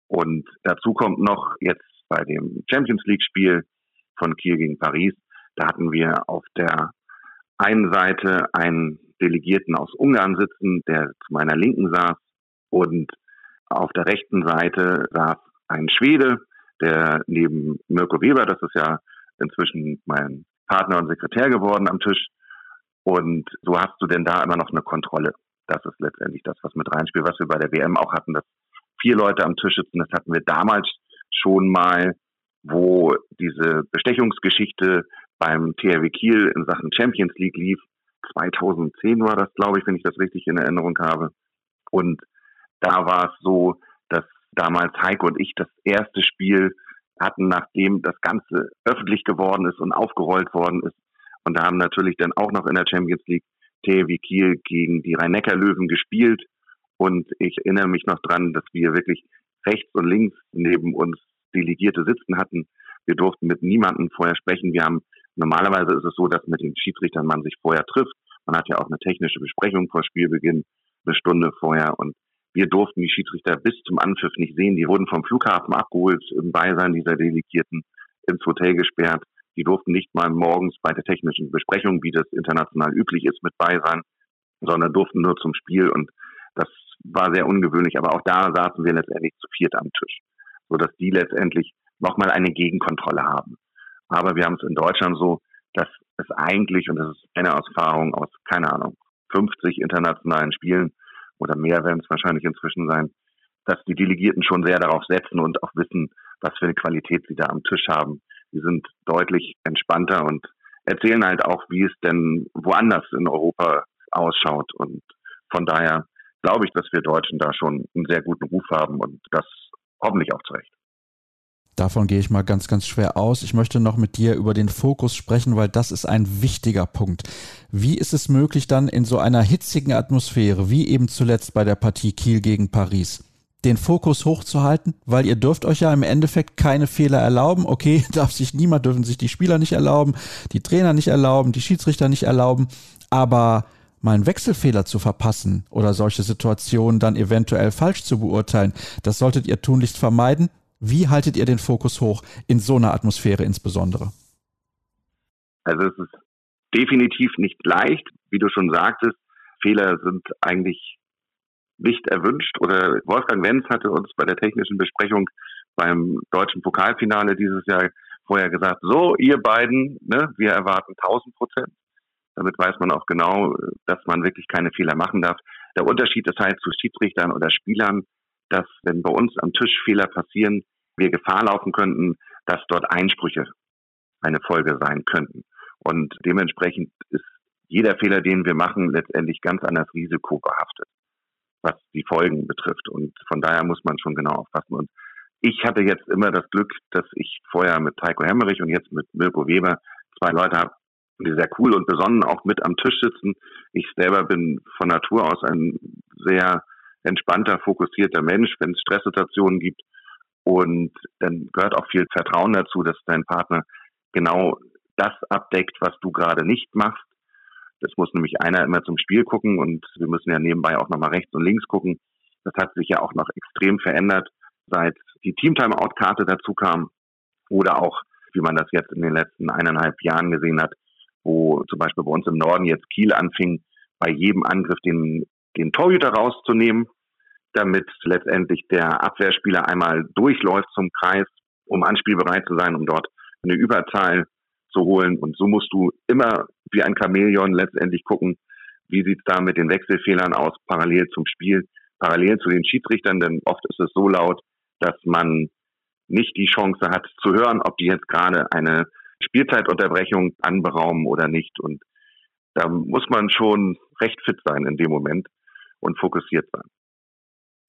Und dazu kommt noch jetzt bei dem Champions League Spiel von Kiel gegen Paris, da hatten wir auf der einen Seite einen Delegierten aus Ungarn sitzen, der zu meiner Linken saß und auf der rechten Seite saß ein Schwede, der neben Mirko Weber, das ist ja inzwischen mein Partner und Sekretär geworden am Tisch. Und so hast du denn da immer noch eine Kontrolle. Das ist letztendlich das, was mit reinspielt, was wir bei der WM auch hatten, dass vier Leute am Tisch sitzen. Das hatten wir damals schon mal, wo diese Bestechungsgeschichte beim THW Kiel in Sachen Champions League lief. 2010 war das, glaube ich, wenn ich das richtig in Erinnerung habe. Und da war es so, dass damals Heiko und ich das erste Spiel hatten, nachdem das Ganze öffentlich geworden ist und aufgerollt worden ist. Und da haben natürlich dann auch noch in der Champions League THW Kiel gegen die Rhein-Neckar-Löwen gespielt. Und ich erinnere mich noch dran, dass wir wirklich rechts und links neben uns Delegierte sitzen hatten. Wir durften mit niemandem vorher sprechen. Wir haben normalerweise ist es so, dass mit den Schiedsrichtern man sich vorher trifft. Man hat ja auch eine technische Besprechung vor Spielbeginn, eine Stunde vorher. Und wir durften die Schiedsrichter bis zum Anpfiff nicht sehen. Die wurden vom Flughafen abgeholt im Beisein dieser Delegierten ins Hotel gesperrt. Die durften nicht mal morgens bei der technischen Besprechung, wie das international üblich ist, mit bei sein, sondern durften nur zum Spiel. Und das war sehr ungewöhnlich. Aber auch da saßen wir letztendlich zu viert am Tisch, sodass die letztendlich nochmal eine Gegenkontrolle haben. Aber wir haben es in Deutschland so, dass es eigentlich, und das ist eine Erfahrung aus, keine Ahnung, 50 internationalen Spielen oder mehr werden es wahrscheinlich inzwischen sein, dass die Delegierten schon sehr darauf setzen und auch wissen, was für eine Qualität sie da am Tisch haben, die sind deutlich entspannter und erzählen halt auch, wie es denn woanders in Europa ausschaut. Und von daher glaube ich, dass wir Deutschen da schon einen sehr guten Ruf haben und das hoffentlich auch zurecht. Davon gehe ich mal ganz, ganz schwer aus. Ich möchte noch mit dir über den Fokus sprechen, weil das ist ein wichtiger Punkt. Wie ist es möglich dann in so einer hitzigen Atmosphäre, wie eben zuletzt bei der Partie Kiel gegen Paris, den Fokus hochzuhalten, weil ihr dürft euch ja im Endeffekt keine Fehler erlauben. Okay, darf sich niemand, dürfen sich die Spieler nicht erlauben, die Trainer nicht erlauben, die Schiedsrichter nicht erlauben, aber mal einen Wechselfehler zu verpassen oder solche Situationen dann eventuell falsch zu beurteilen, das solltet ihr tunlichst vermeiden. Wie haltet ihr den Fokus hoch in so einer Atmosphäre insbesondere? Also es ist definitiv nicht leicht, wie du schon sagtest. Fehler sind eigentlich nicht erwünscht oder Wolfgang Wenz hatte uns bei der technischen Besprechung beim deutschen Pokalfinale dieses Jahr vorher gesagt, so ihr beiden, ne, wir erwarten 1000 Prozent. Damit weiß man auch genau, dass man wirklich keine Fehler machen darf. Der Unterschied ist halt zu Schiedsrichtern oder Spielern, dass wenn bei uns am Tisch Fehler passieren, wir Gefahr laufen könnten, dass dort Einsprüche eine Folge sein könnten. Und dementsprechend ist jeder Fehler, den wir machen, letztendlich ganz an das Risiko behaftet, was die Folgen betrifft. Und von daher muss man schon genau aufpassen. Und ich hatte jetzt immer das Glück, dass ich vorher mit Heiko Hemmerich und jetzt mit Mirko Weber zwei Leute habe, die sehr cool und besonnen auch mit am Tisch sitzen. Ich selber bin von Natur aus ein sehr entspannter, fokussierter Mensch, wenn es Stresssituationen gibt. Und dann gehört auch viel Vertrauen dazu, dass dein Partner genau das abdeckt, was du gerade nicht machst. Das muss nämlich einer immer zum Spiel gucken und wir müssen ja nebenbei auch nochmal rechts und links gucken. Das hat sich ja auch noch extrem verändert, seit die Team-Timeout-Karte dazu kam oder auch, wie man das jetzt in den letzten eineinhalb Jahren gesehen hat, wo zum Beispiel bei uns im Norden jetzt Kiel anfing, bei jedem Angriff den, den Torhüter rauszunehmen, damit letztendlich der Abwehrspieler einmal durchläuft zum Kreis, um anspielbereit zu sein, um dort eine Überzahl zu holen. Und so musst du immer wie ein Chamäleon letztendlich gucken, wie sieht's da mit den Wechselfehlern aus, parallel zum Spiel, parallel zu den Schiedsrichtern, denn oft ist es so laut, dass man nicht die Chance hat zu hören, ob die jetzt gerade eine Spielzeitunterbrechung anberaumen oder nicht. Und da muss man schon recht fit sein in dem Moment und fokussiert sein.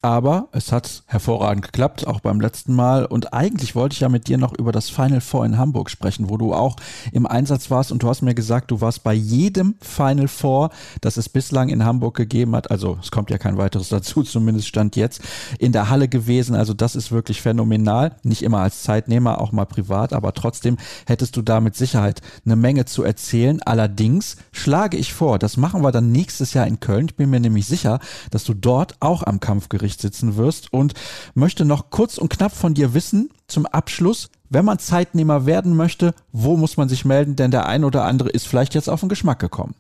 Aber es hat hervorragend geklappt, auch beim letzten Mal. Und eigentlich wollte ich ja mit dir noch über das Final Four in Hamburg sprechen, wo du auch im Einsatz warst. Und du hast mir gesagt, du warst bei jedem Final Four, das es bislang in Hamburg gegeben hat. Also es kommt ja kein weiteres dazu, zumindest stand jetzt in der Halle gewesen. Also das ist wirklich phänomenal. Nicht immer als Zeitnehmer, auch mal privat. Aber trotzdem hättest du da mit Sicherheit eine Menge zu erzählen. Allerdings schlage ich vor, das machen wir dann nächstes Jahr in Köln. Ich bin mir nämlich sicher, dass du dort auch am Kampfgericht Gericht sitzen wirst und möchte noch kurz und knapp von dir wissen zum Abschluss, wenn man Zeitnehmer werden möchte, wo muss man sich melden? Denn der ein oder andere ist vielleicht jetzt auf den Geschmack gekommen.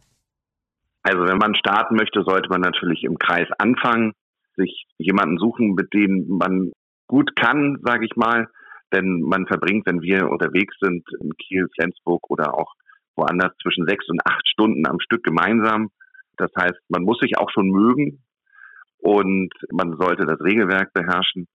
Also wenn man starten möchte, sollte man natürlich im Kreis anfangen, sich jemanden suchen, mit dem man gut kann, sage ich mal. Denn man verbringt, wenn wir unterwegs sind, in Kiel, Flensburg oder auch woanders zwischen sechs und acht Stunden am Stück gemeinsam. Das heißt, man muss sich auch schon mögen, und man sollte das Regelwerk beherrschen.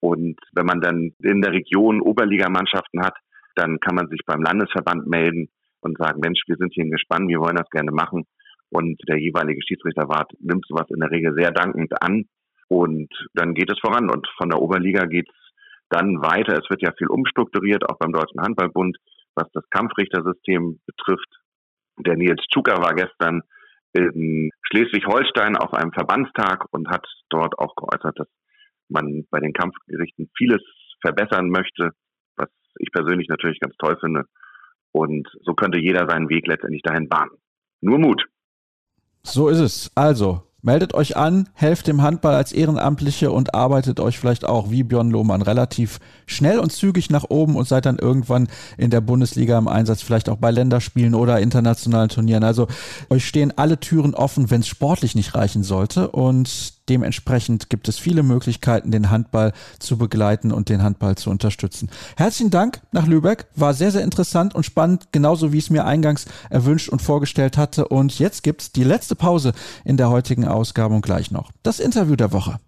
Und wenn man dann in der Region Oberligamannschaften hat, dann kann man sich beim Landesverband melden und sagen, Mensch, wir sind hier gespannt, wir wollen das gerne machen. Und der jeweilige Schiedsrichterwart nimmt sowas in der Regel sehr dankend an. Und dann geht es voran. Und von der Oberliga geht es dann weiter. Es wird ja viel umstrukturiert, auch beim Deutschen Handballbund, was das Kampfrichtersystem betrifft. Der Nils Zucker war gestern in Schleswig-Holstein auf einem Verbandstag und hat dort auch geäußert, dass man bei den Kampfgerichten vieles verbessern möchte, was ich persönlich natürlich ganz toll finde. Und so könnte jeder seinen Weg letztendlich dahin bahnen. Nur Mut. So ist es. Also, Meldet euch an, helft dem Handball als Ehrenamtliche und arbeitet euch vielleicht auch wie Björn Lohmann relativ schnell und zügig nach oben und seid dann irgendwann in der Bundesliga im Einsatz, vielleicht auch bei Länderspielen oder internationalen Turnieren. Also euch stehen alle Türen offen, wenn es sportlich nicht reichen sollte und Dementsprechend gibt es viele Möglichkeiten, den Handball zu begleiten und den Handball zu unterstützen. Herzlichen Dank nach Lübeck. War sehr, sehr interessant und spannend, genauso wie ich es mir eingangs erwünscht und vorgestellt hatte. Und jetzt gibt es die letzte Pause in der heutigen Ausgabe und gleich noch das Interview der Woche.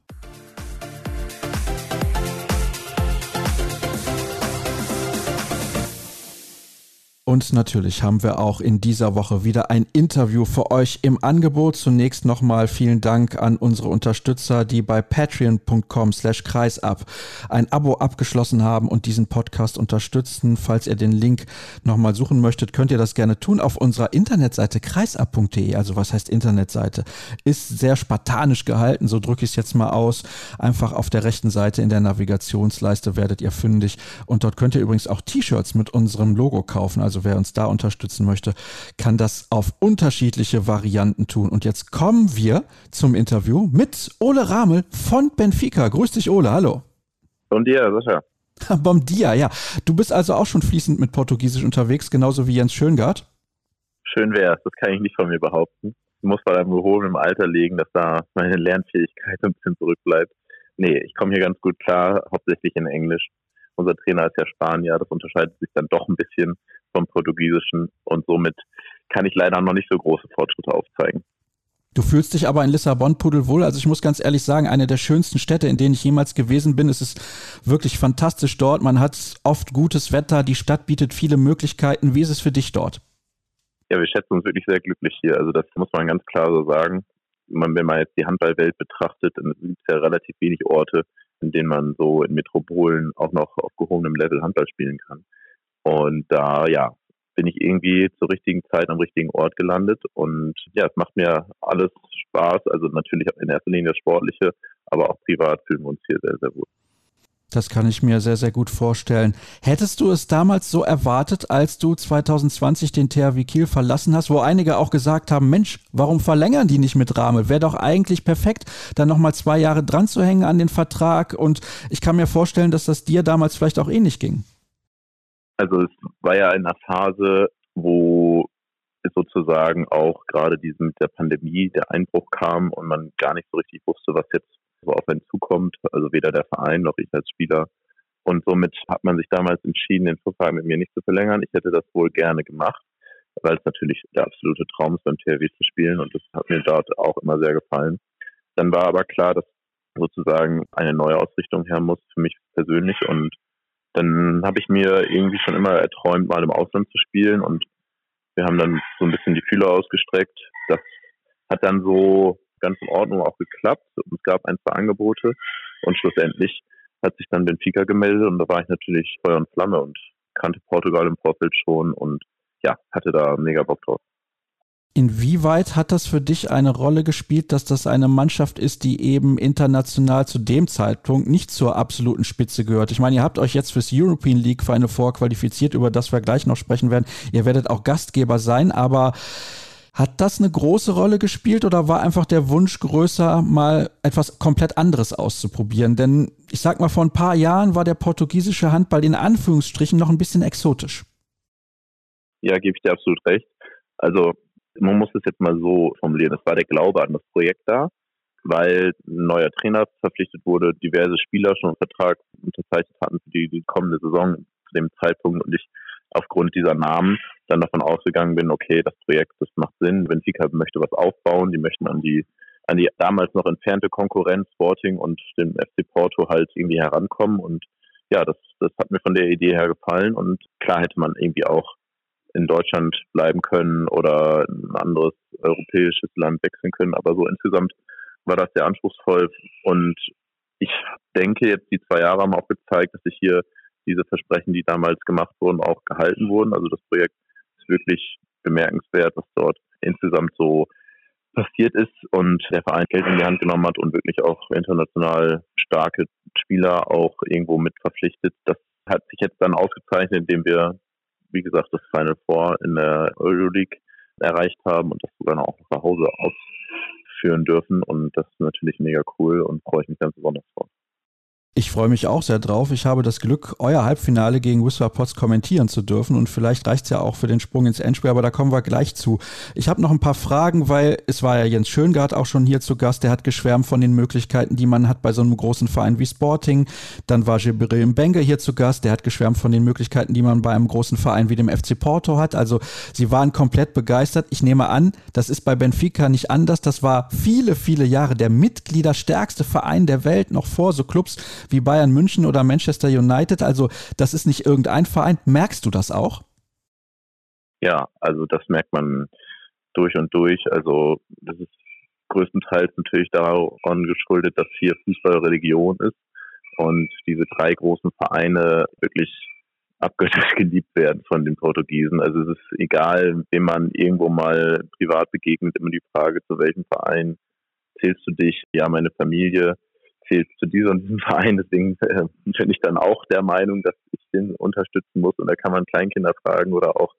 Und natürlich haben wir auch in dieser Woche wieder ein Interview für euch im Angebot. Zunächst nochmal vielen Dank an unsere Unterstützer, die bei patreon.com slash kreisab ein Abo abgeschlossen haben und diesen Podcast unterstützen. Falls ihr den Link nochmal suchen möchtet, könnt ihr das gerne tun auf unserer Internetseite kreisab.de. Also was heißt Internetseite? Ist sehr spartanisch gehalten, so drücke ich es jetzt mal aus. Einfach auf der rechten Seite in der Navigationsleiste werdet ihr fündig. Und dort könnt ihr übrigens auch T-Shirts mit unserem Logo kaufen. Also also wer uns da unterstützen möchte, kann das auf unterschiedliche Varianten tun. Und jetzt kommen wir zum Interview mit Ole Ramel von Benfica. Grüß dich, Ole. Hallo. Bon dia, Sascha. Bom dia, ja. Du bist also auch schon fließend mit Portugiesisch unterwegs, genauso wie Jens Schöngard? Schön wär's, das kann ich nicht von mir behaupten. muss vor allem hohem im Alter liegen, dass da meine Lernfähigkeit ein bisschen zurückbleibt. Nee, ich komme hier ganz gut klar, hauptsächlich in Englisch. Unser Trainer ist ja Spanier, das unterscheidet sich dann doch ein bisschen vom Portugiesischen und somit kann ich leider noch nicht so große Fortschritte aufzeigen. Du fühlst dich aber in Lissabon pudelwohl. Also ich muss ganz ehrlich sagen, eine der schönsten Städte, in denen ich jemals gewesen bin. Es ist wirklich fantastisch dort. Man hat oft gutes Wetter. Die Stadt bietet viele Möglichkeiten. Wie ist es für dich dort? Ja, wir schätzen uns wirklich sehr glücklich hier. Also das muss man ganz klar so sagen. wenn man jetzt die Handballwelt betrachtet, dann gibt es ja relativ wenig Orte, in denen man so in Metropolen auch noch auf gehobenem Level Handball spielen kann. Und da, ja, bin ich irgendwie zur richtigen Zeit am richtigen Ort gelandet. Und ja, es macht mir alles Spaß. Also natürlich in erster Linie das Sportliche, aber auch privat fühlen wir uns hier sehr, sehr wohl. Das kann ich mir sehr, sehr gut vorstellen. Hättest du es damals so erwartet, als du 2020 den THW Kiel verlassen hast, wo einige auch gesagt haben, Mensch, warum verlängern die nicht mit Rahme? Wäre doch eigentlich perfekt, dann nochmal zwei Jahre dran zu hängen an den Vertrag. Und ich kann mir vorstellen, dass das dir damals vielleicht auch ähnlich ging. Also es war ja in einer Phase, wo sozusagen auch gerade diesen mit der Pandemie der Einbruch kam und man gar nicht so richtig wusste, was jetzt so auf einen zukommt. Also weder der Verein noch ich als Spieler. Und somit hat man sich damals entschieden, den Vertrag mit mir nicht zu verlängern. Ich hätte das wohl gerne gemacht, weil es natürlich der absolute Traum ist, beim THW zu spielen und das hat mir dort auch immer sehr gefallen. Dann war aber klar, dass sozusagen eine neue Ausrichtung her muss für mich persönlich und dann habe ich mir irgendwie schon immer erträumt, mal im Ausland zu spielen und wir haben dann so ein bisschen die Fühler ausgestreckt. Das hat dann so ganz in Ordnung auch geklappt. Es gab ein, zwei Angebote und schlussendlich hat sich dann Benfica gemeldet und da war ich natürlich Feuer und Flamme und kannte Portugal im Vorfeld schon und ja, hatte da mega Bock drauf. Inwieweit hat das für dich eine Rolle gespielt, dass das eine Mannschaft ist, die eben international zu dem Zeitpunkt nicht zur absoluten Spitze gehört? Ich meine, ihr habt euch jetzt fürs European League Final vorqualifiziert, über das wir gleich noch sprechen werden. Ihr werdet auch Gastgeber sein, aber hat das eine große Rolle gespielt oder war einfach der Wunsch größer, mal etwas komplett anderes auszuprobieren? Denn ich sag mal, vor ein paar Jahren war der portugiesische Handball in Anführungsstrichen noch ein bisschen exotisch. Ja, gebe ich dir absolut recht. Also man muss es jetzt mal so formulieren, es war der Glaube an das Projekt da, weil ein neuer Trainer verpflichtet wurde, diverse Spieler schon einen Vertrag unterzeichnet hatten für die, kommende Saison zu dem Zeitpunkt und ich aufgrund dieser Namen dann davon ausgegangen bin, okay, das Projekt, das macht Sinn, Benfica möchte was aufbauen, die möchten an die an die damals noch entfernte Konkurrenz Sporting und dem FC Porto halt irgendwie herankommen und ja, das, das hat mir von der Idee her gefallen und klar hätte man irgendwie auch in Deutschland bleiben können oder ein anderes europäisches Land wechseln können. Aber so insgesamt war das sehr anspruchsvoll. Und ich denke, jetzt die zwei Jahre haben auch gezeigt, dass sich hier diese Versprechen, die damals gemacht wurden, auch gehalten wurden. Also das Projekt ist wirklich bemerkenswert, was dort insgesamt so passiert ist und der Verein Geld in die Hand genommen hat und wirklich auch international starke Spieler auch irgendwo mit verpflichtet. Das hat sich jetzt dann ausgezeichnet, indem wir wie gesagt, das Final Four in der Euroleague erreicht haben und das sogar noch zu Hause ausführen dürfen. Und das ist natürlich mega cool und freue ich mich ganz besonders drauf. Ich freue mich auch sehr drauf. Ich habe das Glück, euer Halbfinale gegen Whisper Pots kommentieren zu dürfen und vielleicht reicht es ja auch für den Sprung ins Endspiel, aber da kommen wir gleich zu. Ich habe noch ein paar Fragen, weil es war ja Jens Schöngard auch schon hier zu Gast. Der hat geschwärmt von den Möglichkeiten, die man hat bei so einem großen Verein wie Sporting. Dann war Jibril Mbenge hier zu Gast. Der hat geschwärmt von den Möglichkeiten, die man bei einem großen Verein wie dem FC Porto hat. Also sie waren komplett begeistert. Ich nehme an, das ist bei Benfica nicht anders. Das war viele, viele Jahre der Mitgliederstärkste Verein der Welt, noch vor so Clubs wie Bayern München oder Manchester United. Also das ist nicht irgendein Verein. Merkst du das auch? Ja, also das merkt man durch und durch. Also das ist größtenteils natürlich daran geschuldet, dass hier Fußball Religion ist und diese drei großen Vereine wirklich abgöttisch geliebt werden von den Portugiesen. Also es ist egal, wem man irgendwo mal privat begegnet, immer die Frage, zu welchem Verein zählst du dich? Ja, meine Familie zählt zu diesem, diesem Verein. Deswegen äh, bin ich dann auch der Meinung, dass ich den unterstützen muss. Und da kann man Kleinkinder fragen oder auch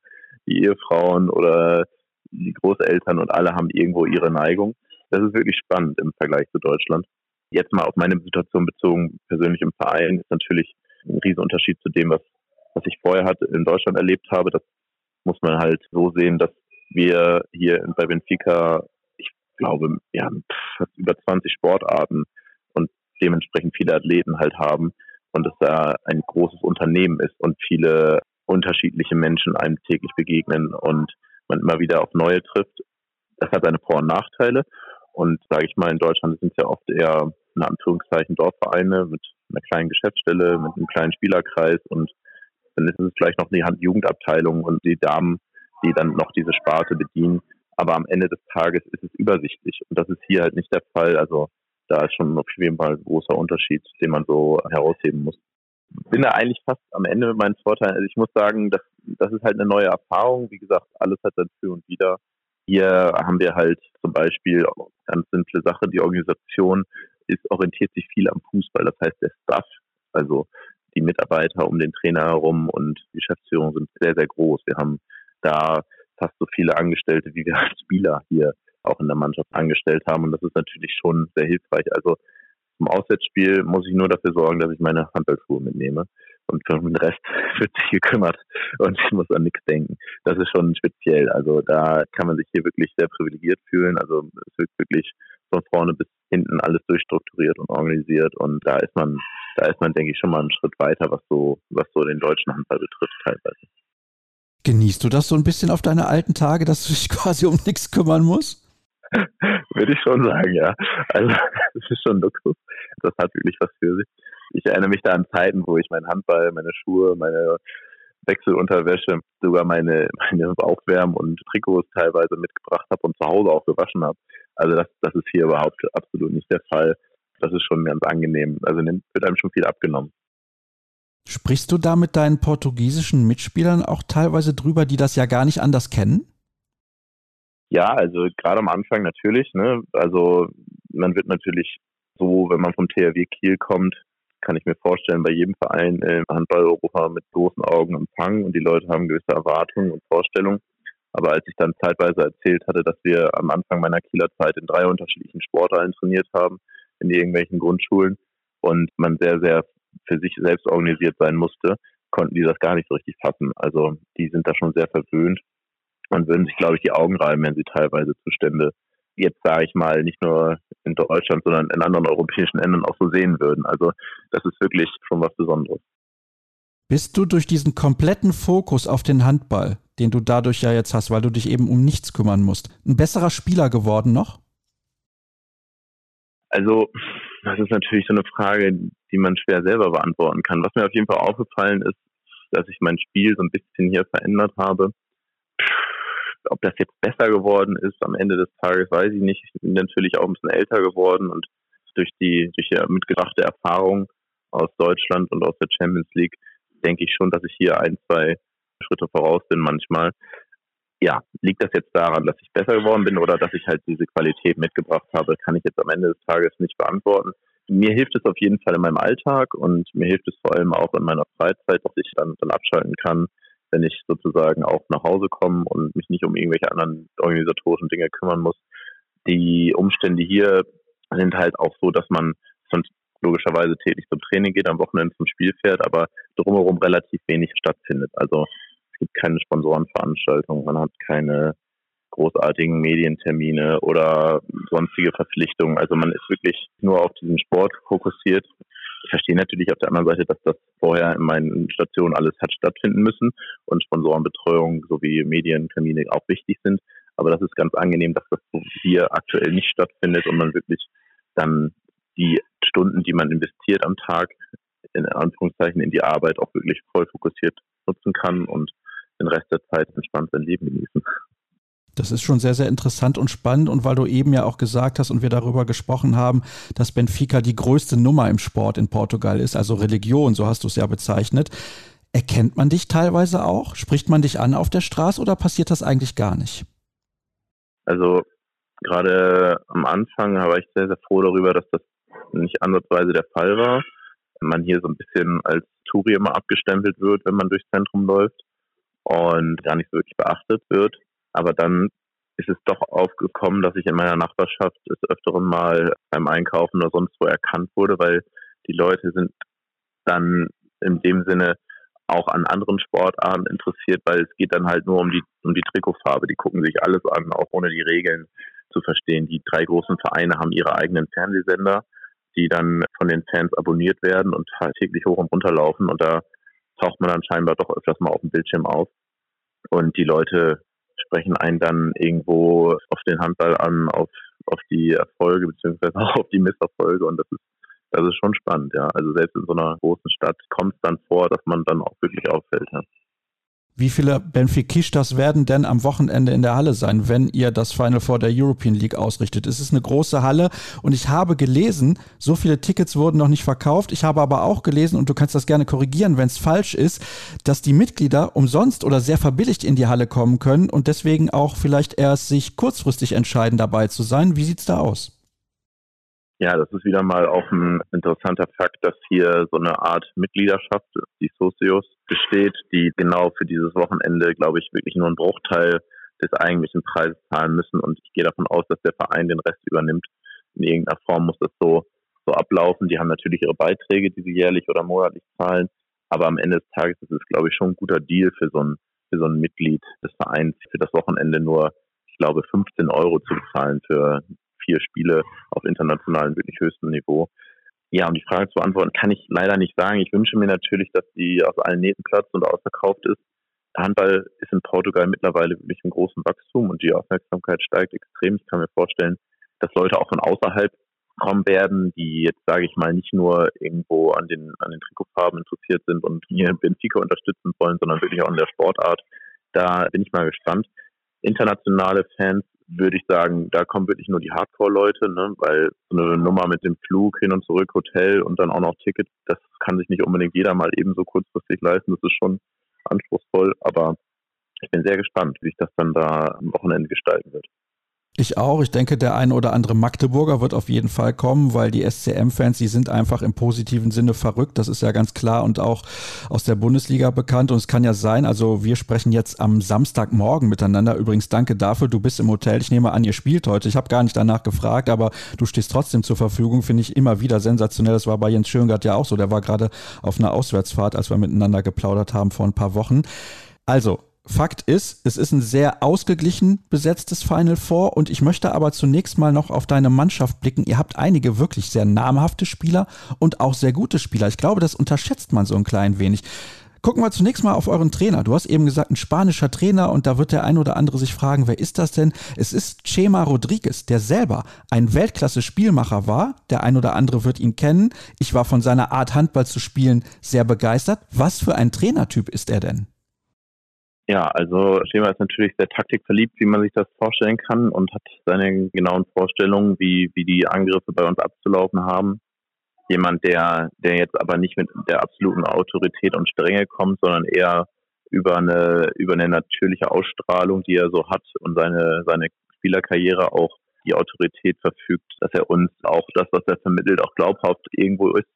die Ehefrauen oder die Großeltern und alle haben irgendwo ihre Neigung. Das ist wirklich spannend im Vergleich zu Deutschland. Jetzt mal auf meine Situation bezogen, persönlich im Verein, ist natürlich ein Riesenunterschied zu dem, was, was ich vorher hatte, in Deutschland erlebt habe. Das muss man halt so sehen, dass wir hier bei Benfica glaube, ja, fast über 20 Sportarten und dementsprechend viele Athleten halt haben und es da ein großes Unternehmen ist und viele unterschiedliche Menschen einem täglich begegnen und man immer wieder auf neue trifft. Das hat seine Vor- und Nachteile. Und sage ich mal, in Deutschland sind es ja oft eher in Anführungszeichen Dorfvereine mit einer kleinen Geschäftsstelle, mit einem kleinen Spielerkreis und dann ist es vielleicht noch die Handjugendabteilung und die Damen, die dann noch diese Sparte bedienen. Aber am Ende des Tages ist es übersichtlich und das ist hier halt nicht der Fall. Also da ist schon auf jeden Fall ein großer Unterschied, den man so herausheben muss. Bin da eigentlich fast am Ende mit meinen Vorteilen. Also ich muss sagen, das, das ist halt eine neue Erfahrung. Wie gesagt, alles hat dann für und wieder. Hier haben wir halt zum Beispiel ganz simple Sache, die Organisation ist, orientiert sich viel am Fußball. Das heißt, der Staff, also die Mitarbeiter um den Trainer herum und die Geschäftsführung sind sehr, sehr groß. Wir haben da fast so viele Angestellte, wie wir als Spieler hier auch in der Mannschaft angestellt haben. Und das ist natürlich schon sehr hilfreich. Also zum Auswärtsspiel muss ich nur dafür sorgen, dass ich meine Handballschuhe mitnehme. Und für den Rest wird sich gekümmert und ich muss an nichts denken. Das ist schon speziell. Also da kann man sich hier wirklich sehr privilegiert fühlen. Also es wird wirklich von vorne bis hinten alles durchstrukturiert und organisiert und da ist man, da ist man, denke ich, schon mal einen Schritt weiter, was so, was so den deutschen Handball betrifft teilweise. Genießt du das so ein bisschen auf deine alten Tage, dass du dich quasi um nichts kümmern musst? Würde ich schon sagen, ja. Also es ist schon Luxus. Das hat wirklich was für sich. Ich erinnere mich da an Zeiten, wo ich meinen Handball, meine Schuhe, meine Wechselunterwäsche, sogar meine, meine Bauchwärme und Trikots teilweise mitgebracht habe und zu Hause auch gewaschen habe. Also das, das ist hier überhaupt absolut nicht der Fall. Das ist schon ganz angenehm. Also wird einem schon viel abgenommen. Sprichst du da mit deinen portugiesischen Mitspielern auch teilweise drüber, die das ja gar nicht anders kennen? Ja, also gerade am Anfang natürlich. Ne? Also man wird natürlich so, wenn man vom THW Kiel kommt, kann ich mir vorstellen, bei jedem Verein im Handball-Europa mit großen Augen empfangen und die Leute haben gewisse Erwartungen und Vorstellungen. Aber als ich dann zeitweise erzählt hatte, dass wir am Anfang meiner Kieler Zeit in drei unterschiedlichen Sportarten trainiert haben, in irgendwelchen Grundschulen und man sehr, sehr für sich selbst organisiert sein musste, konnten die das gar nicht so richtig fassen. Also die sind da schon sehr verwöhnt und würden sich, glaube ich, die Augen reiben, wenn sie teilweise Zustände jetzt sage ich mal nicht nur in Deutschland, sondern in anderen europäischen Ländern auch so sehen würden. Also das ist wirklich schon was Besonderes. Bist du durch diesen kompletten Fokus auf den Handball, den du dadurch ja jetzt hast, weil du dich eben um nichts kümmern musst, ein besserer Spieler geworden noch? Also, das ist natürlich so eine Frage, die man schwer selber beantworten kann. Was mir auf jeden Fall aufgefallen ist, dass ich mein Spiel so ein bisschen hier verändert habe. Ob das jetzt besser geworden ist am Ende des Tages, weiß ich nicht. Ich bin natürlich auch ein bisschen älter geworden und durch die, durch die mitgebrachte Erfahrung aus Deutschland und aus der Champions League denke ich schon, dass ich hier ein, zwei Schritte voraus bin manchmal. Ja, liegt das jetzt daran, dass ich besser geworden bin oder dass ich halt diese Qualität mitgebracht habe, kann ich jetzt am Ende des Tages nicht beantworten. Mir hilft es auf jeden Fall in meinem Alltag und mir hilft es vor allem auch in meiner Freizeit, dass ich dann, dann abschalten kann, wenn ich sozusagen auch nach Hause komme und mich nicht um irgendwelche anderen organisatorischen Dinge kümmern muss. Die Umstände hier sind halt auch so, dass man sonst logischerweise täglich zum Training geht, am Wochenende zum Spiel fährt, aber drumherum relativ wenig stattfindet. Also es gibt keine Sponsorenveranstaltungen, man hat keine großartigen Medientermine oder sonstige Verpflichtungen. Also man ist wirklich nur auf diesen Sport fokussiert. Ich verstehe natürlich auf der anderen Seite, dass das vorher in meinen Stationen alles hat stattfinden müssen und Sponsorenbetreuung sowie Medientermine auch wichtig sind. Aber das ist ganz angenehm, dass das hier aktuell nicht stattfindet und man wirklich dann die Stunden, die man investiert am Tag, in Anführungszeichen in die Arbeit auch wirklich voll fokussiert nutzen kann und den Rest der Zeit entspannt sein Leben genießen. Das ist schon sehr, sehr interessant und spannend. Und weil du eben ja auch gesagt hast und wir darüber gesprochen haben, dass Benfica die größte Nummer im Sport in Portugal ist, also Religion, so hast du es ja bezeichnet. Erkennt man dich teilweise auch? Spricht man dich an auf der Straße oder passiert das eigentlich gar nicht? Also gerade am Anfang war ich sehr, sehr froh darüber, dass das nicht ansatzweise der Fall war. Man hier so ein bisschen als Touri immer abgestempelt wird, wenn man durchs Zentrum läuft und gar nicht so wirklich beachtet wird. Aber dann ist es doch aufgekommen, dass ich in meiner Nachbarschaft des Öfteren mal beim Einkaufen oder sonst wo erkannt wurde, weil die Leute sind dann in dem Sinne auch an anderen Sportarten interessiert, weil es geht dann halt nur um die um die Trikotfarbe. Die gucken sich alles an, auch ohne die Regeln zu verstehen. Die drei großen Vereine haben ihre eigenen Fernsehsender, die dann von den Fans abonniert werden und halt täglich hoch und runter laufen. Und da taucht man dann scheinbar doch öfters mal auf dem Bildschirm auf. Und die Leute sprechen einen dann irgendwo auf den Handball an, auf, auf die Erfolge beziehungsweise auch auf die Misserfolge. Und das ist, das ist schon spannend, ja. Also selbst in so einer großen Stadt kommt es dann vor, dass man dann auch wirklich auffällt. Ja. Wie viele Benfiquistas werden denn am Wochenende in der Halle sein, wenn ihr das Final Four der European League ausrichtet? Es ist eine große Halle und ich habe gelesen, so viele Tickets wurden noch nicht verkauft. Ich habe aber auch gelesen, und du kannst das gerne korrigieren, wenn es falsch ist, dass die Mitglieder umsonst oder sehr verbilligt in die Halle kommen können und deswegen auch vielleicht erst sich kurzfristig entscheiden, dabei zu sein. Wie sieht's da aus? Ja, das ist wieder mal auch ein interessanter Fakt, dass hier so eine Art Mitgliedschaft, die Socios, besteht, die genau für dieses Wochenende, glaube ich, wirklich nur einen Bruchteil des eigentlichen Preises zahlen müssen. Und ich gehe davon aus, dass der Verein den Rest übernimmt. In irgendeiner Form muss das so, so ablaufen. Die haben natürlich ihre Beiträge, die sie jährlich oder monatlich zahlen. Aber am Ende des Tages ist es, glaube ich, schon ein guter Deal für so ein, für so ein Mitglied des Vereins, für das Wochenende nur, ich glaube, 15 Euro zu bezahlen für vier Spiele auf internationalem wirklich höchstem Niveau. Ja, um die Frage zu beantworten, kann ich leider nicht sagen. Ich wünsche mir natürlich, dass die aus allen Nähten platzt und ausverkauft ist. Handball ist in Portugal mittlerweile wirklich im großen Wachstum und die Aufmerksamkeit steigt extrem. Ich kann mir vorstellen, dass Leute auch von außerhalb kommen werden, die jetzt, sage ich mal, nicht nur irgendwo an den, an den Trikotfarben interessiert sind und hier Benfica unterstützen wollen, sondern wirklich auch in der Sportart. Da bin ich mal gespannt. Internationale Fans würde ich sagen, da kommen wirklich nur die Hardcore-Leute, ne? weil so eine Nummer mit dem Flug hin und zurück, Hotel und dann auch noch Ticket, das kann sich nicht unbedingt jeder mal ebenso kurzfristig leisten. Das ist schon anspruchsvoll, aber ich bin sehr gespannt, wie sich das dann da am Wochenende gestalten wird. Ich auch. Ich denke, der ein oder andere Magdeburger wird auf jeden Fall kommen, weil die SCM-Fans, die sind einfach im positiven Sinne verrückt. Das ist ja ganz klar und auch aus der Bundesliga bekannt. Und es kann ja sein, also wir sprechen jetzt am Samstagmorgen miteinander. Übrigens, danke dafür. Du bist im Hotel. Ich nehme an, ihr spielt heute. Ich habe gar nicht danach gefragt, aber du stehst trotzdem zur Verfügung. Finde ich immer wieder sensationell. Das war bei Jens Schöngart ja auch so. Der war gerade auf einer Auswärtsfahrt, als wir miteinander geplaudert haben vor ein paar Wochen. Also, Fakt ist, es ist ein sehr ausgeglichen besetztes Final Four und ich möchte aber zunächst mal noch auf deine Mannschaft blicken. Ihr habt einige wirklich sehr namhafte Spieler und auch sehr gute Spieler. Ich glaube, das unterschätzt man so ein klein wenig. Gucken wir zunächst mal auf euren Trainer. Du hast eben gesagt, ein spanischer Trainer und da wird der ein oder andere sich fragen, wer ist das denn? Es ist Chema Rodriguez, der selber ein Weltklasse-Spielmacher war. Der ein oder andere wird ihn kennen. Ich war von seiner Art Handball zu spielen sehr begeistert. Was für ein Trainertyp ist er denn? Ja, also Schema ist natürlich sehr taktikverliebt, wie man sich das vorstellen kann und hat seine genauen Vorstellungen, wie, wie die Angriffe bei uns abzulaufen haben. Jemand, der, der jetzt aber nicht mit der absoluten Autorität und Strenge kommt, sondern eher über eine, über eine natürliche Ausstrahlung, die er so hat und seine, seine Spielerkarriere auch die Autorität verfügt, dass er uns auch das, was er vermittelt, auch glaubhaft irgendwo ist.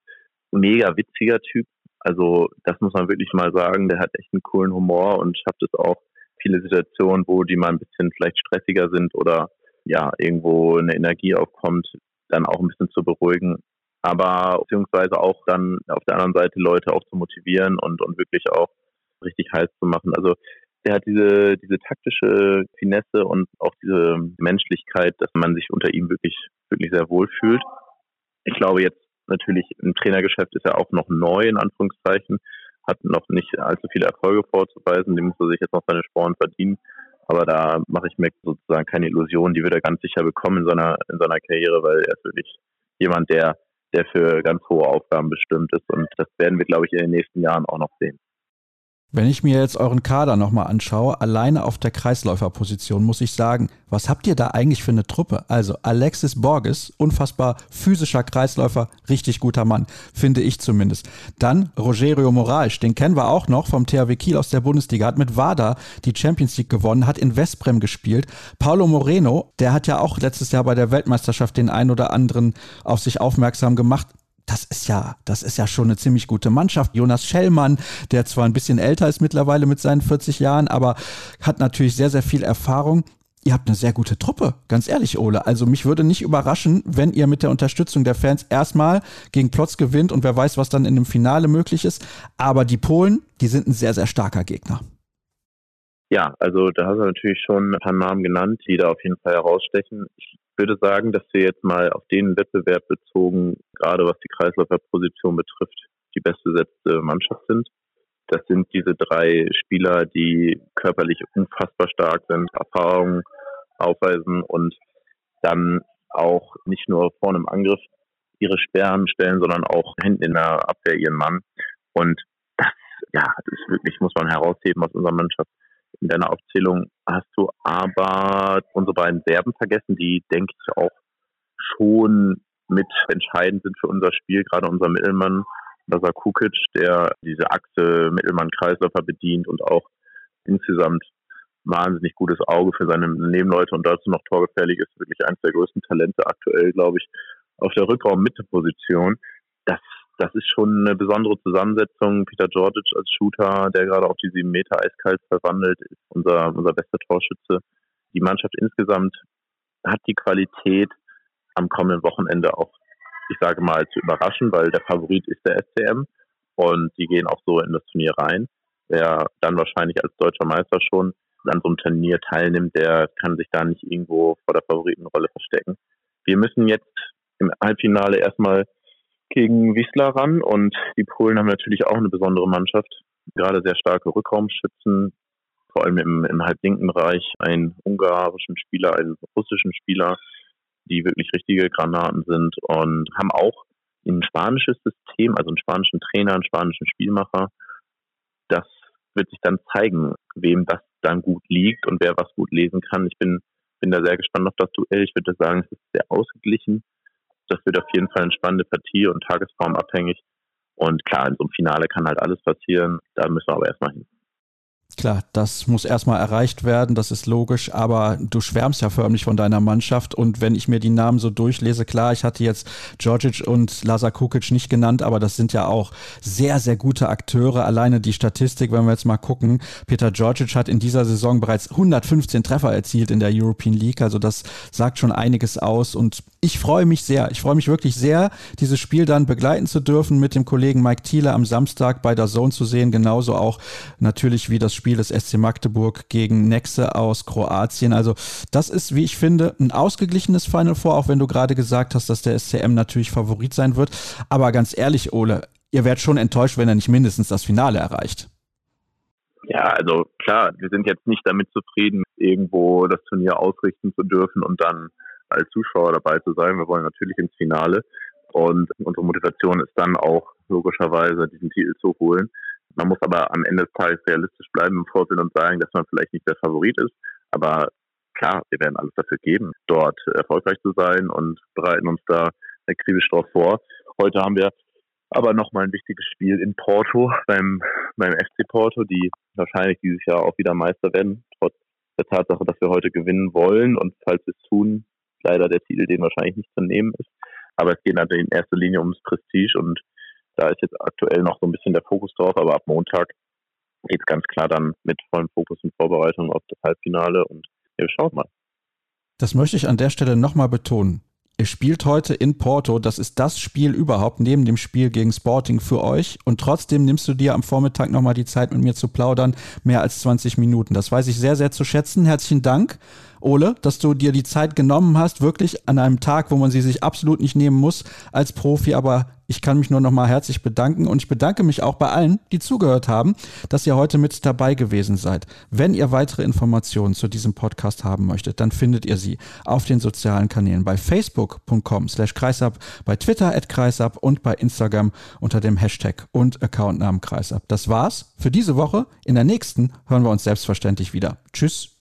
Mega witziger Typ, also das muss man wirklich mal sagen. Der hat echt einen coolen Humor und schafft es auch viele Situationen, wo die mal ein bisschen vielleicht stressiger sind oder ja irgendwo eine Energie aufkommt, dann auch ein bisschen zu beruhigen. Aber beziehungsweise auch dann auf der anderen Seite Leute auch zu motivieren und, und wirklich auch richtig heiß zu machen. Also der hat diese, diese taktische Finesse und auch diese Menschlichkeit, dass man sich unter ihm wirklich, wirklich sehr wohl fühlt. Ich glaube, jetzt natürlich im Trainergeschäft ist er auch noch neu, in Anführungszeichen, hat noch nicht allzu viele Erfolge vorzuweisen, die muss er sich jetzt noch seine Sporen verdienen. Aber da mache ich mir sozusagen keine Illusionen, die wird er ganz sicher bekommen in seiner, in seiner Karriere, weil er ist wirklich jemand, der, der für ganz hohe Aufgaben bestimmt ist. Und das werden wir, glaube ich, in den nächsten Jahren auch noch sehen. Wenn ich mir jetzt euren Kader nochmal anschaue, alleine auf der Kreisläuferposition muss ich sagen, was habt ihr da eigentlich für eine Truppe? Also Alexis Borges, unfassbar physischer Kreisläufer, richtig guter Mann, finde ich zumindest. Dann Rogerio Moraes, den kennen wir auch noch vom THW Kiel aus der Bundesliga, hat mit WADA die Champions League gewonnen, hat in Westbrem gespielt. Paulo Moreno, der hat ja auch letztes Jahr bei der Weltmeisterschaft den einen oder anderen auf sich aufmerksam gemacht, das ist ja, das ist ja schon eine ziemlich gute Mannschaft. Jonas Schellmann, der zwar ein bisschen älter ist mittlerweile mit seinen 40 Jahren, aber hat natürlich sehr, sehr viel Erfahrung. Ihr habt eine sehr gute Truppe, ganz ehrlich, Ole. Also mich würde nicht überraschen, wenn ihr mit der Unterstützung der Fans erstmal gegen Plotz gewinnt und wer weiß, was dann in dem Finale möglich ist. Aber die Polen, die sind ein sehr, sehr starker Gegner. Ja, also da hast du natürlich schon ein paar Namen genannt, die da auf jeden Fall herausstechen. Ich würde sagen, dass wir jetzt mal auf den Wettbewerb bezogen, gerade was die Kreisläuferposition betrifft, die bestbesetzte Mannschaft sind. Das sind diese drei Spieler, die körperlich unfassbar stark sind, Erfahrungen aufweisen und dann auch nicht nur vorne im Angriff ihre Sperren stellen, sondern auch hinten in der Abwehr ihren Mann. Und das, ja, das ist wirklich, muss man herausheben aus unserer Mannschaft. In deiner Aufzählung hast du aber unsere beiden Serben vergessen, die, denke ich, auch schon mit entscheidend sind für unser Spiel, gerade unser Mittelmann, Lazar Kukic, der diese Achse Mittelmann-Kreisläufer bedient und auch insgesamt wahnsinnig gutes Auge für seine Nebenleute und dazu noch torgefährlich ist, wirklich eines der größten Talente aktuell, glaube ich, auf der Rückraum-Mitte-Position. Das, das ist schon eine besondere Zusammensetzung. Peter Georgic als Shooter, der gerade auf die sieben Meter eiskalt verwandelt, ist unser, unser bester Torschütze. Die Mannschaft insgesamt hat die Qualität, am kommenden Wochenende auch, ich sage mal, zu überraschen, weil der Favorit ist der SCM und die gehen auch so in das Turnier rein. Wer dann wahrscheinlich als deutscher Meister schon an so einem Turnier teilnimmt, der kann sich da nicht irgendwo vor der Favoritenrolle verstecken. Wir müssen jetzt im Halbfinale erstmal gegen Wiesla ran und die Polen haben natürlich auch eine besondere Mannschaft, gerade sehr starke Rückraumschützen, vor allem im, im halblinken Bereich einen ungarischen Spieler, einen russischen Spieler, die wirklich richtige Granaten sind und haben auch ein spanisches System, also einen spanischen Trainer, einen spanischen Spielmacher. Das wird sich dann zeigen, wem das dann gut liegt und wer was gut lesen kann. Ich bin, bin da sehr gespannt auf das Duell. Ich würde sagen, es ist sehr ausgeglichen. Das wird auf jeden Fall eine spannende Partie und tagesformabhängig. Und klar, in so einem Finale kann halt alles passieren. Da müssen wir aber erstmal hin. Klar, das muss erstmal erreicht werden, das ist logisch, aber du schwärmst ja förmlich von deiner Mannschaft und wenn ich mir die Namen so durchlese, klar, ich hatte jetzt Georgic und Lazar Kukic nicht genannt, aber das sind ja auch sehr, sehr gute Akteure. Alleine die Statistik, wenn wir jetzt mal gucken, Peter Georgic hat in dieser Saison bereits 115 Treffer erzielt in der European League, also das sagt schon einiges aus und ich freue mich sehr, ich freue mich wirklich sehr, dieses Spiel dann begleiten zu dürfen, mit dem Kollegen Mike Thiele am Samstag bei der Zone zu sehen, genauso auch natürlich wie das Spiel des SC Magdeburg gegen Nexe aus Kroatien. Also das ist, wie ich finde, ein ausgeglichenes Final Four, auch wenn du gerade gesagt hast, dass der SCM natürlich Favorit sein wird. Aber ganz ehrlich, Ole, ihr werdet schon enttäuscht, wenn er nicht mindestens das Finale erreicht. Ja, also klar, wir sind jetzt nicht damit zufrieden, irgendwo das Turnier ausrichten zu dürfen und dann als Zuschauer dabei zu sein. Wir wollen natürlich ins Finale und unsere Motivation ist dann auch logischerweise diesen Titel zu holen. Man muss aber am Ende des Tages realistisch bleiben im Vorbild und sagen, dass man vielleicht nicht der Favorit ist. Aber klar, wir werden alles dafür geben, dort erfolgreich zu sein und bereiten uns da akribisch drauf vor. Heute haben wir aber nochmal ein wichtiges Spiel in Porto beim, beim FC Porto, die wahrscheinlich dieses Jahr auch wieder Meister werden, trotz der Tatsache, dass wir heute gewinnen wollen und falls wir es tun, leider der Titel, den wahrscheinlich nicht zu nehmen ist. Aber es geht natürlich in erster Linie ums Prestige und da ist jetzt aktuell noch so ein bisschen der Fokus drauf, aber ab Montag geht es ganz klar dann mit vollem Fokus und Vorbereitung auf das Halbfinale und wir schauen mal. Das möchte ich an der Stelle nochmal betonen. Ihr spielt heute in Porto, das ist das Spiel überhaupt neben dem Spiel gegen Sporting für euch und trotzdem nimmst du dir am Vormittag nochmal die Zeit mit mir zu plaudern, mehr als 20 Minuten. Das weiß ich sehr, sehr zu schätzen. Herzlichen Dank Ole, dass du dir die Zeit genommen hast, wirklich an einem Tag, wo man sie sich absolut nicht nehmen muss als Profi, aber ich kann mich nur noch mal herzlich bedanken und ich bedanke mich auch bei allen, die zugehört haben, dass ihr heute mit dabei gewesen seid. Wenn ihr weitere Informationen zu diesem Podcast haben möchtet, dann findet ihr sie auf den sozialen Kanälen bei facebook.com slash kreisab, bei Twitter at kreisab und bei Instagram unter dem Hashtag und Accountnamen kreisab. Das war's für diese Woche. In der nächsten hören wir uns selbstverständlich wieder. Tschüss.